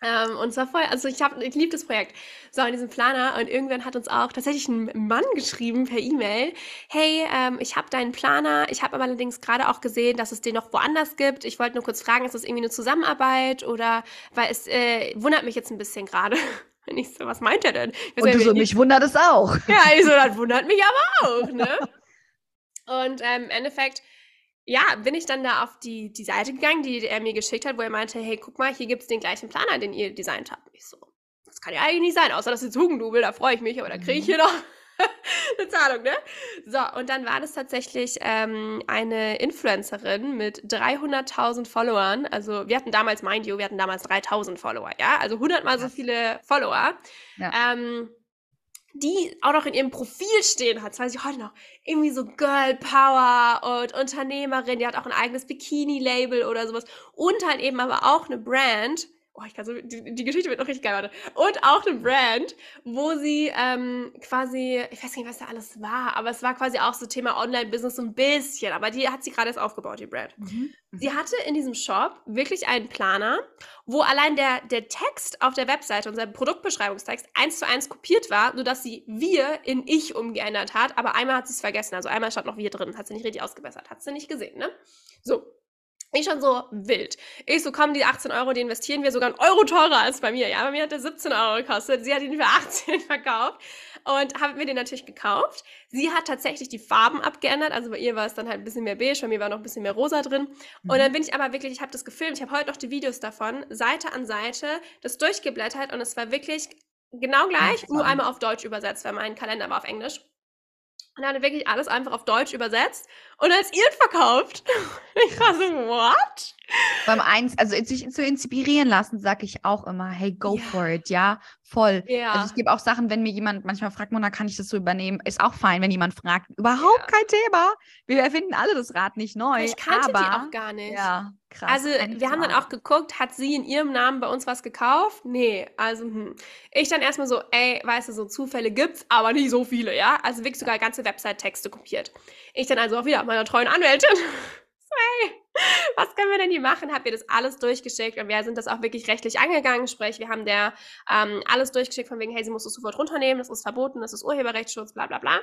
Ähm, und zwar voll, also ich habe, ich liebe das Projekt. So, in diesem Planer und irgendwann hat uns auch tatsächlich ein Mann geschrieben per E-Mail, hey, ähm, ich habe deinen Planer, ich habe aber allerdings gerade auch gesehen, dass es den noch woanders gibt. Ich wollte nur kurz fragen, ist das irgendwie eine Zusammenarbeit oder, weil es äh, wundert mich jetzt ein bisschen gerade. Und ich so, was meint er denn? Und du so, mich wundert es auch. ja, ich so, das wundert mich aber auch, ne? Und ähm, im Endeffekt, ja, bin ich dann da auf die, die Seite gegangen, die er mir geschickt hat, wo er meinte, hey, guck mal, hier gibt es den gleichen Planer, den ihr designt habt. Ich so, das kann ja eigentlich nicht sein, außer das ist Hugendubel, da freue ich mich, aber da kriege ich hier noch eine Zahlung, ne? So, und dann war das tatsächlich ähm, eine Influencerin mit 300.000 Followern. Also wir hatten damals, mind you, wir hatten damals 3.000 Follower, ja? Also 100 mal so viele Follower. Ja. Ähm, die auch noch in ihrem Profil stehen hat, das weiß ich heute noch, irgendwie so Girl Power und Unternehmerin, die hat auch ein eigenes Bikini-Label oder sowas. Und halt eben aber auch eine Brand, oh, ich kann so, die, die Geschichte wird noch richtig geil, warte, und auch eine Brand, wo sie ähm, quasi, ich weiß nicht, was da alles war, aber es war quasi auch so Thema Online-Business so ein bisschen, aber die hat sie gerade erst aufgebaut, die Brand. Sie hatte in diesem Shop wirklich einen Planer, wo allein der, der Text auf der Webseite, unser Produktbeschreibungstext, eins zu eins kopiert war, sodass sie wir in ich umgeändert hat, aber einmal hat sie es vergessen. Also einmal stand noch wir drin, hat sie nicht richtig ausgebessert, hat sie nicht gesehen, ne? So. Ich schon so wild. Ich so, komm, die 18 Euro, die investieren wir sogar einen Euro teurer als bei mir. Ja, bei mir hat der 17 Euro gekostet. Sie hat ihn für 18 verkauft und habe mir den natürlich gekauft. Sie hat tatsächlich die Farben abgeändert. Also bei ihr war es dann halt ein bisschen mehr beige, bei mir war noch ein bisschen mehr rosa drin. Und dann bin ich aber wirklich, ich habe das gefilmt, ich habe heute noch die Videos davon, Seite an Seite, das durchgeblättert und es war wirklich genau gleich, nur Awesome. einmal auf Deutsch übersetzt, weil mein Kalender war auf Englisch. Und dann hat er wirklich alles einfach auf Deutsch übersetzt und als ihr verkauft. Ich war so, what? Beim eins, also sich zu inspirieren lassen, sage ich auch immer, hey, go Ja. for it, ja, voll. Ja. Also ich gebe auch Sachen, wenn mir jemand manchmal fragt, Mona, kann ich das so übernehmen? Ist auch fein, wenn jemand fragt. Überhaupt Ja. kein Thema. Wir erfinden alle das Rad nicht neu. ich kannte aber, die auch gar nicht. Ja, krass. Also, wir haben dann auch geguckt, hat sie in ihrem Namen bei uns was gekauft? Nee, also, hm. Ich dann erstmal so, ey, weißt du, so Zufälle gibt's, aber nicht so viele, ja? Also wirklich sogar ganze Website-Texte kopiert. Ich dann also auch wieder meiner treuen Anwältin. so, ey, was können wir denn hier machen? Hab ihr das alles durchgeschickt und wir sind das auch wirklich rechtlich angegangen. Sprich, wir haben der ähm, alles durchgeschickt von wegen, hey, sie muss das sofort runternehmen, das ist verboten, das ist Urheberrechtsschutz, bla bla bla.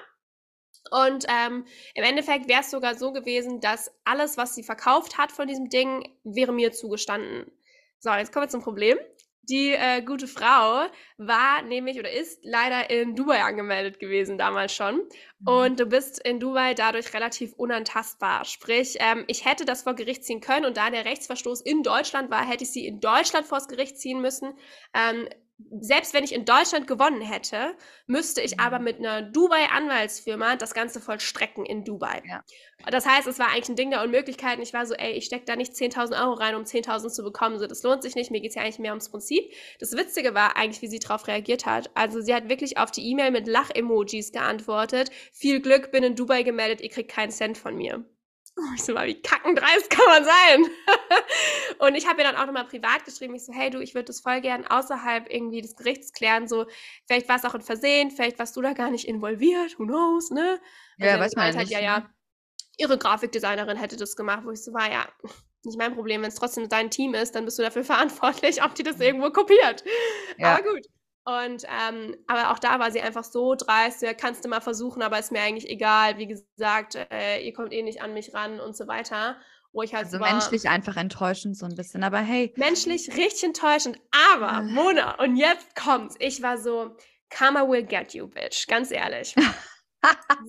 Und ähm, im Endeffekt wäre es sogar so gewesen, dass alles, was sie verkauft hat von diesem Ding, wäre mir zugestanden. So, jetzt kommen wir zum Problem. Die äh, gute Frau war nämlich oder ist leider in Dubai angemeldet gewesen damals schon. Mhm. Und du bist in Dubai dadurch relativ unantastbar. Sprich, ähm, ich hätte das vor Gericht ziehen können und da der Rechtsverstoß in Deutschland war, hätte ich sie in Deutschland vors Gericht ziehen müssen. Ähm, selbst wenn ich in Deutschland gewonnen hätte, müsste ich aber mhm. mit einer Dubai-Anwaltsfirma das Ganze vollstrecken in Dubai. Ja. Das heißt, es war eigentlich ein Ding der Unmöglichkeiten. Ich war so, ey, ich stecke da nicht 10.000 Euro rein, um 10.000 zu bekommen. So, das lohnt sich nicht. Mir geht es ja eigentlich mehr ums Prinzip. Das Witzige war eigentlich, wie sie darauf reagiert hat. Also sie hat wirklich auf die E-Mail mit Lach-Emojis geantwortet. Viel Glück, bin in Dubai gemeldet, ihr kriegt keinen Cent von mir. Oh, ich so mal, wie kackendreist kann man sein? und ich habe ihr dann auch nochmal privat geschrieben, ich so, hey du, ich würde das voll gern außerhalb irgendwie des Gerichts klären, so, vielleicht war es auch ein Versehen, vielleicht warst du da gar nicht involviert, who knows, ne? Ja, weiß man halt, ja, ja, ne? ihre Grafikdesignerin hätte das gemacht, wo ich so war, ja, nicht mein Problem, wenn es trotzdem dein Team ist, dann bist du dafür verantwortlich, ob die das mhm. irgendwo kopiert. Ja. Aber gut. Und ähm, aber auch da war sie einfach so dreist, ja, kannst du mal versuchen, aber ist mir eigentlich egal. Wie gesagt, äh, ihr kommt eh nicht an mich ran und so weiter. Wo ich halt also war, menschlich einfach enttäuschend so ein bisschen, aber hey. Menschlich richtig enttäuschend, aber ah. Mona, und jetzt kommt's. Ich war so, Karma will get you, bitch, ganz ehrlich.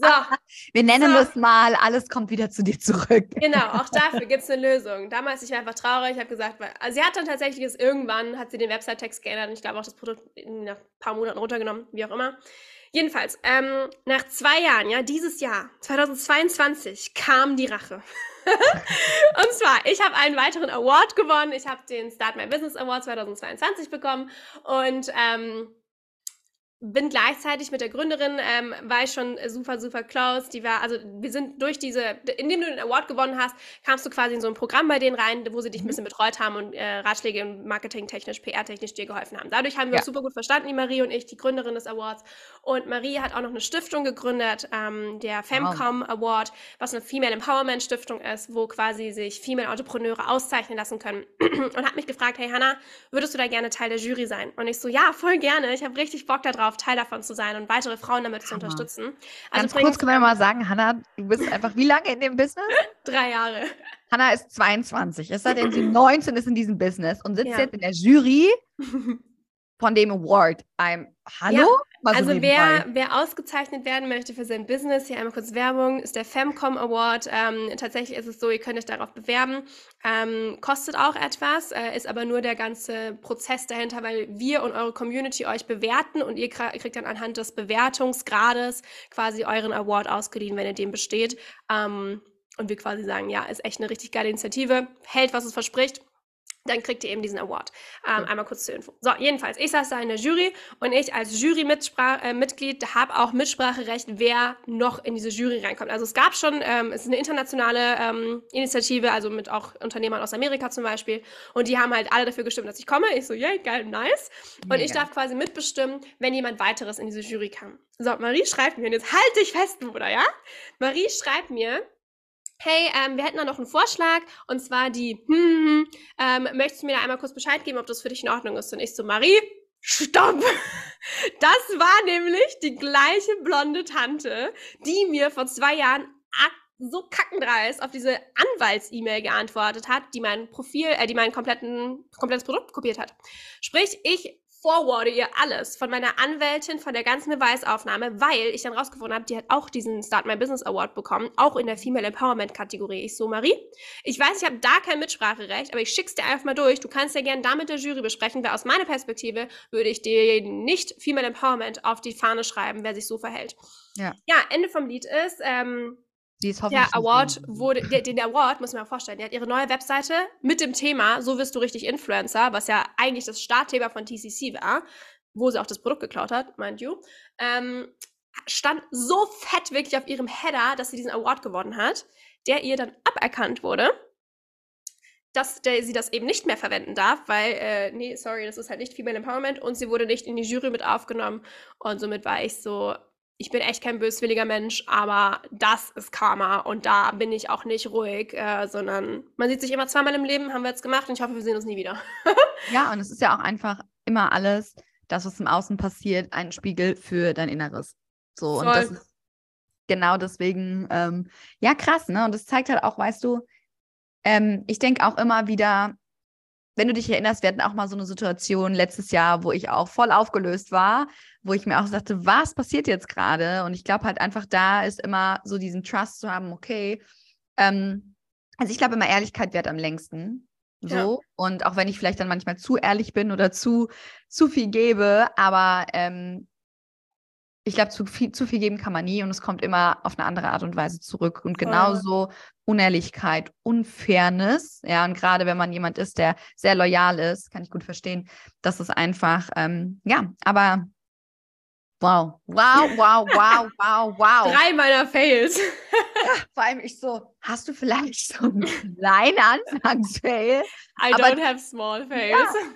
So. Wir nennen so. es mal, alles kommt wieder zu dir zurück. Genau, auch dafür gibt es eine Lösung. Damals, ich war einfach traurig, ich habe gesagt, weil, also sie hat dann tatsächlich es irgendwann, hat sie den Website-Text geändert und ich glaube auch das Produkt nach ein paar Monaten runtergenommen, wie auch immer. Jedenfalls, ähm, nach zwei Jahren, ja, dieses Jahr, 2022, kam die Rache. und zwar, ich habe einen weiteren Award gewonnen. Ich habe den Start My Business Award 2022 bekommen und ähm, bin gleichzeitig mit der Gründerin, ähm, war ich schon super, super close. Die war, also wir sind durch diese, indem du den Award gewonnen hast, kamst du quasi in so ein Programm bei denen rein, wo sie dich ein mhm. bisschen betreut haben und äh, Ratschläge marketingtechnisch, PR-technisch dir geholfen haben. Dadurch haben wir ja. uns super gut verstanden, die Marie und ich, die Gründerin des Awards. Und Marie hat auch noch eine Stiftung gegründet, ähm, der Femcom wow. Award, was eine Female Empowerment Stiftung ist, wo quasi sich Female Entrepreneure auszeichnen lassen können. und hat mich gefragt, hey Hannah, würdest du da gerne Teil der Jury sein? Und ich so, ja, voll gerne. Ich habe richtig Bock darauf darauf, Teil davon zu sein und weitere Frauen damit zu unterstützen. Also Ganz kurz können wir mal sagen, Hanna, du bist einfach wie lange in dem Business? Drei Jahre. Hanna ist 22. Es seitdem sie 19 ist in diesem Business und sitzt ja. jetzt in der Jury von dem Award. I'm, hallo? Ja. Also wer, wer ausgezeichnet werden möchte für sein Business, hier einmal kurz Werbung, ist der Femcom Award. Ähm, tatsächlich ist es so, ihr könnt euch darauf bewerben. Ähm, kostet auch etwas, äh, ist aber nur der ganze Prozess dahinter, weil wir und eure Community euch bewerten und ihr kriegt dann anhand des Bewertungsgrades quasi euren Award ausgeliehen, wenn ihr dem besteht. Ähm, und wir quasi sagen, ja, ist echt eine richtig geile Initiative, hält, was es verspricht dann kriegt ihr eben diesen Award. Ähm, einmal kurz zur Info. So, jedenfalls, ich saß da in der Jury und ich als Jury-Mitglied äh, habe auch Mitspracherecht, wer noch in diese Jury reinkommt. Also es gab schon, ähm, es ist eine internationale ähm, Initiative, also mit auch Unternehmern aus Amerika zum Beispiel. Und die haben halt alle dafür gestimmt, dass ich komme. Ich so, yay, geil, nice. Und Mega. ich darf quasi mitbestimmen, wenn jemand weiteres in diese Jury kam. So, Marie schreibt mir, und jetzt halt dich fest, Bruder, ja? Marie schreibt mir, hey, ähm, wir hätten da noch einen Vorschlag und zwar die, hm, hm, hm, ähm, möchtest du mir da einmal kurz Bescheid geben, ob das für dich in Ordnung ist? Und ich so, Marie, stopp! Das war nämlich die gleiche blonde Tante, die mir vor zwei Jahren so kackendreist auf diese Anwalts-E-Mail geantwortet hat, die mein Profil, äh, die mein kompletten, komplettes Produkt kopiert hat. Sprich, ich forwarde ihr alles von meiner Anwältin, von der ganzen Beweisaufnahme, weil ich dann rausgefunden habe, die hat auch diesen Start My Business Award bekommen, auch in der Female Empowerment Kategorie. Ich so, Marie, ich weiß, ich habe da kein Mitspracherecht, aber ich schick's dir einfach mal durch. Du kannst ja gerne da mit der Jury besprechen, weil aus meiner Perspektive würde ich dir nicht Female Empowerment auf die Fahne schreiben, wer sich so verhält. Ja, ja Ende vom Lied ist, ähm, der Award wurde, der, den Award, muss man mal vorstellen, die hat ihre neue Webseite mit dem Thema, so wirst du richtig Influencer, was ja eigentlich das Startthema von TCC war, wo sie auch das Produkt geklaut hat, mind you, ähm, stand so fett wirklich auf ihrem Header, dass sie diesen Award gewonnen hat, der ihr dann aberkannt wurde, dass der, sie das eben nicht mehr verwenden darf, weil, äh, nee, sorry, das ist halt nicht Female Empowerment und sie wurde nicht in die Jury mit aufgenommen und somit war ich so, ich bin echt kein böswilliger Mensch, aber das ist Karma und da bin ich auch nicht ruhig, äh, sondern man sieht sich immer zweimal im Leben, haben wir jetzt gemacht und ich hoffe, wir sehen uns nie wieder. ja, und es ist ja auch einfach immer alles, das, was im Außen passiert, ein Spiegel für dein Inneres. So, Voll. und das ist genau deswegen, ähm, ja, krass, ne? Und das zeigt halt auch, weißt du, ähm, ich denke auch immer wieder, wenn du dich erinnerst, wir hatten auch mal so eine Situation letztes Jahr, wo ich auch voll aufgelöst war, wo ich mir auch sagte, was passiert jetzt gerade? Und ich glaube halt einfach, da ist immer so diesen Trust zu haben, okay. Ähm, also ich glaube immer, Ehrlichkeit wert am längsten. So. Ja. Und auch wenn ich vielleicht dann manchmal zu ehrlich bin oder zu, zu viel gebe, aber ähm, ich glaube, zu viel, zu viel geben kann man nie und es kommt immer auf eine andere Art und Weise zurück. Und genauso Unehrlichkeit, Unfairness, ja, und gerade wenn man jemand ist, der sehr loyal ist, kann ich gut verstehen, dass es einfach, ähm, ja, aber wow, wow, wow, wow, wow, wow. Drei meiner Fails. ja, vor allem ich so, hast du vielleicht so einen kleinen Anfangsfail? I aber, don't have small fails. Ja,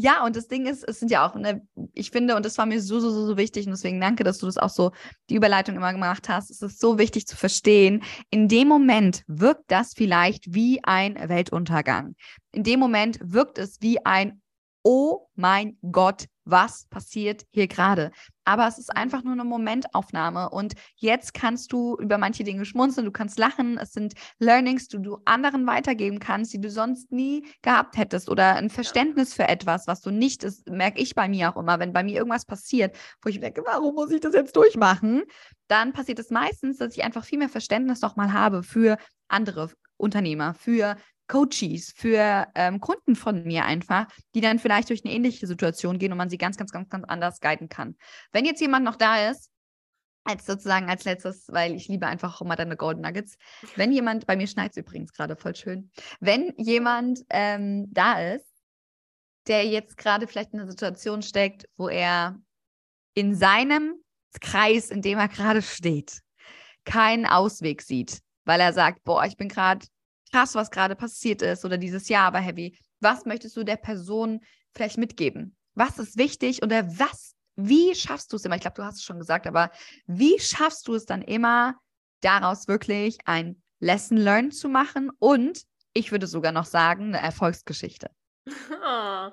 ja, und das Ding ist, es sind ja auch, ne, ich finde, und das war mir so, so, so, so wichtig, und deswegen danke, dass du das auch so, die Überleitung immer gemacht hast. Es ist so wichtig zu verstehen. In dem Moment wirkt das vielleicht wie ein Weltuntergang. In dem Moment wirkt es wie ein Oh mein Gott, was passiert hier gerade? Aber es ist einfach nur eine Momentaufnahme. Und jetzt kannst du über manche Dinge schmunzeln, du kannst lachen, es sind Learnings, die du anderen weitergeben kannst, die du sonst nie gehabt hättest oder ein Verständnis für etwas, was du nicht, das merke ich bei mir auch immer, wenn bei mir irgendwas passiert, wo ich denke, warum muss ich das jetzt durchmachen? Dann passiert es meistens, dass ich einfach viel mehr Verständnis nochmal habe für andere Unternehmer, für Coaches, für ähm, Kunden von mir einfach, die dann vielleicht durch eine ähnliche Situation gehen und man sie ganz, ganz, ganz, ganz anders guiden kann. Wenn jetzt jemand noch da ist, als sozusagen als letztes, weil ich liebe einfach immer deine Golden Nuggets. Wenn jemand, bei mir schneit es übrigens gerade voll schön, wenn jemand ähm, da ist, der jetzt gerade vielleicht in einer Situation steckt, wo er in seinem Kreis, in dem er gerade steht, keinen Ausweg sieht, weil er sagt, boah, ich bin gerade krass, was gerade passiert ist oder dieses Jahr war heavy. Was möchtest du der Person vielleicht mitgeben? Was ist wichtig oder was, wie schaffst du es immer? Ich glaube, du hast es schon gesagt, aber wie schaffst du es dann immer, daraus wirklich ein Lesson Learned zu machen und ich würde sogar noch sagen, eine Erfolgsgeschichte?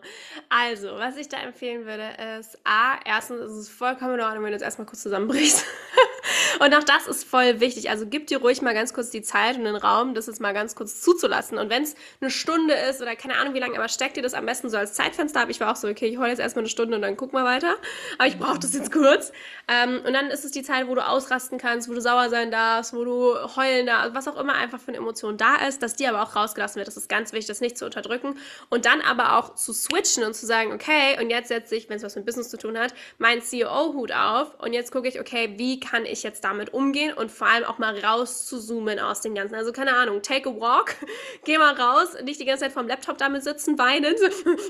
Also, was ich da empfehlen würde, ist A, erstens ist es vollkommen in Ordnung, wenn du jetzt erstmal kurz zusammenbrichst. und auch das ist voll wichtig. Also gib dir ruhig mal ganz kurz die Zeit und den Raum, das jetzt mal ganz kurz zuzulassen. Und wenn es eine Stunde ist oder keine Ahnung wie lange, aber steck dir das am besten so als Zeitfenster ab. Ich war auch so, okay, ich hole jetzt erstmal eine Stunde und dann guck mal weiter. Aber ich brauche das jetzt kurz. Ähm, und dann ist es die Zeit, wo du ausrasten kannst, wo du sauer sein darfst, wo du heulen darfst, was auch immer einfach für eine Emotion da ist, dass die aber auch rausgelassen wird. Das ist ganz wichtig, das nicht zu unterdrücken. Und dann aber auch zu switchen und zu sagen, okay, und jetzt setze ich, wenn es was mit Business zu tun hat, meinen CEO-Hut auf und jetzt gucke ich, okay, wie kann ich jetzt damit umgehen und vor allem auch mal raus zu zoomen aus dem Ganzen. Also keine Ahnung, take a walk, geh mal raus, nicht die ganze Zeit vorm Laptop damit sitzen, weinen,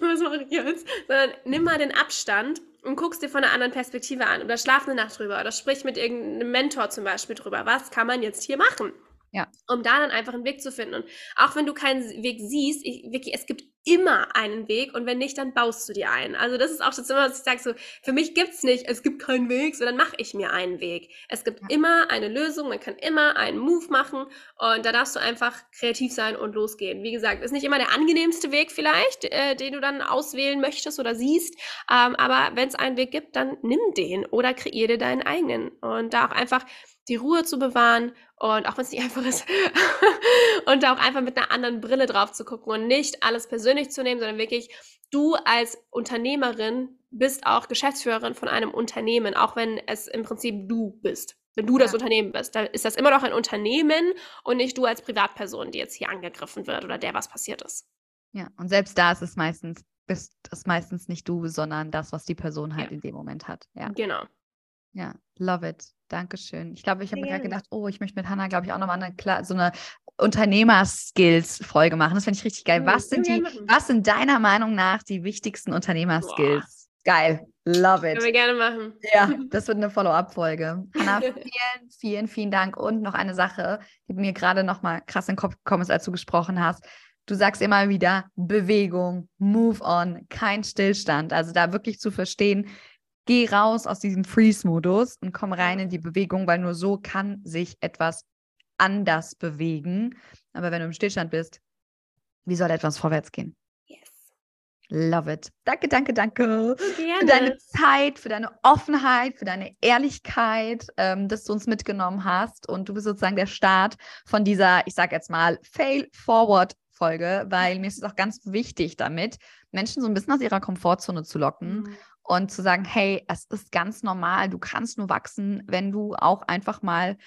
was mache ich jetzt, sondern nimm mal den Abstand und guckst dir von einer anderen Perspektive an oder schlaf eine Nacht drüber oder sprich mit irgendeinem Mentor zum Beispiel drüber. Was kann man jetzt hier machen? Ja. Um da dann einfach einen Weg zu finden. Und auch wenn du keinen Weg siehst, ich, wirklich, es gibt immer einen Weg und wenn nicht, dann baust du dir einen. Also das ist auch das immer, was ich sage, so, für mich gibt's nicht, es gibt keinen Weg, sondern mache ich mir einen Weg. Es gibt ja. immer eine Lösung, man kann immer einen Move machen und da darfst du einfach kreativ sein und losgehen. Wie gesagt, ist nicht immer der angenehmste Weg vielleicht, äh, den du dann auswählen möchtest oder siehst, ähm, aber wenn es einen Weg gibt, dann nimm den oder kreier dir deinen eigenen und da auch einfach die Ruhe zu bewahren und auch wenn es nicht einfach ist und auch einfach mit einer anderen Brille drauf zu gucken und nicht alles persönlich zu nehmen, sondern wirklich du als Unternehmerin bist auch Geschäftsführerin von einem Unternehmen, auch wenn es im Prinzip du bist. Wenn du ja. das Unternehmen bist, dann ist das immer noch ein Unternehmen und nicht du als Privatperson, die jetzt hier angegriffen wird oder der was passiert ist. Ja, und selbst da ist es meistens, bist es meistens nicht du, sondern das, was die Person halt ja. in dem Moment hat. Ja. Genau. Ja, love it. Dankeschön. Ich glaube, ich habe mir gerade gedacht, oh, ich möchte mit Hannah, glaube ich, auch nochmal eine so eine Unternehmerskills-Folge machen. Das finde ich richtig geil. Was sind die, was sind deiner Meinung nach die wichtigsten Unternehmerskills? Geil. Love it. Können wir gerne machen. Ja, das wird eine Follow-up-Folge. Hannah, vielen, vielen, vielen Dank. Und noch eine Sache, die mir gerade nochmal krass in den Kopf gekommen ist, als du gesprochen hast. Du sagst immer wieder Bewegung, Move on, kein Stillstand. Also da wirklich zu verstehen, geh raus aus diesem Freeze-Modus und komm rein in die Bewegung, weil nur so kann sich etwas anders bewegen. Aber wenn du im Stillstand bist, wie soll etwas vorwärts gehen? Yes. Love it. Danke, danke, danke. Gerne. Für deine Zeit, für deine Offenheit, für deine Ehrlichkeit, ähm, dass du uns mitgenommen hast. Und du bist sozusagen der Start von dieser, ich sag jetzt mal, Fail-Forward-Folge, weil mir ist es auch ganz wichtig damit, Menschen so ein bisschen aus ihrer Komfortzone zu locken Mhm. Und zu sagen, hey, es ist ganz normal, du kannst nur wachsen, wenn du auch einfach mal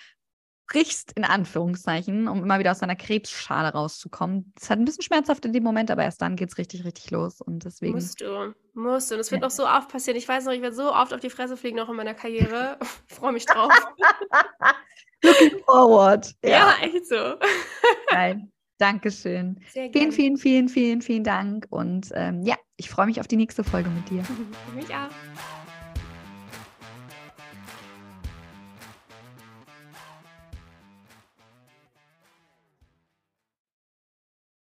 brichst, in Anführungszeichen, um immer wieder aus deiner Krebsschale rauszukommen. Das ist halt ein bisschen schmerzhaft in dem Moment, aber erst dann geht es richtig, richtig los. Und deswegen. Musst du, musst du. Und es wird Ja. noch so oft passieren. Ich weiß noch, ich werde so oft auf die Fresse fliegen noch in meiner Karriere. Ich freue mich drauf. Looking forward. ja. echt so. geil. Dankeschön. Sehr Vielen, gerne. vielen, vielen, vielen, vielen Dank. Und ähm, ja, ich freue mich auf die nächste Folge mit dir. Mich auch.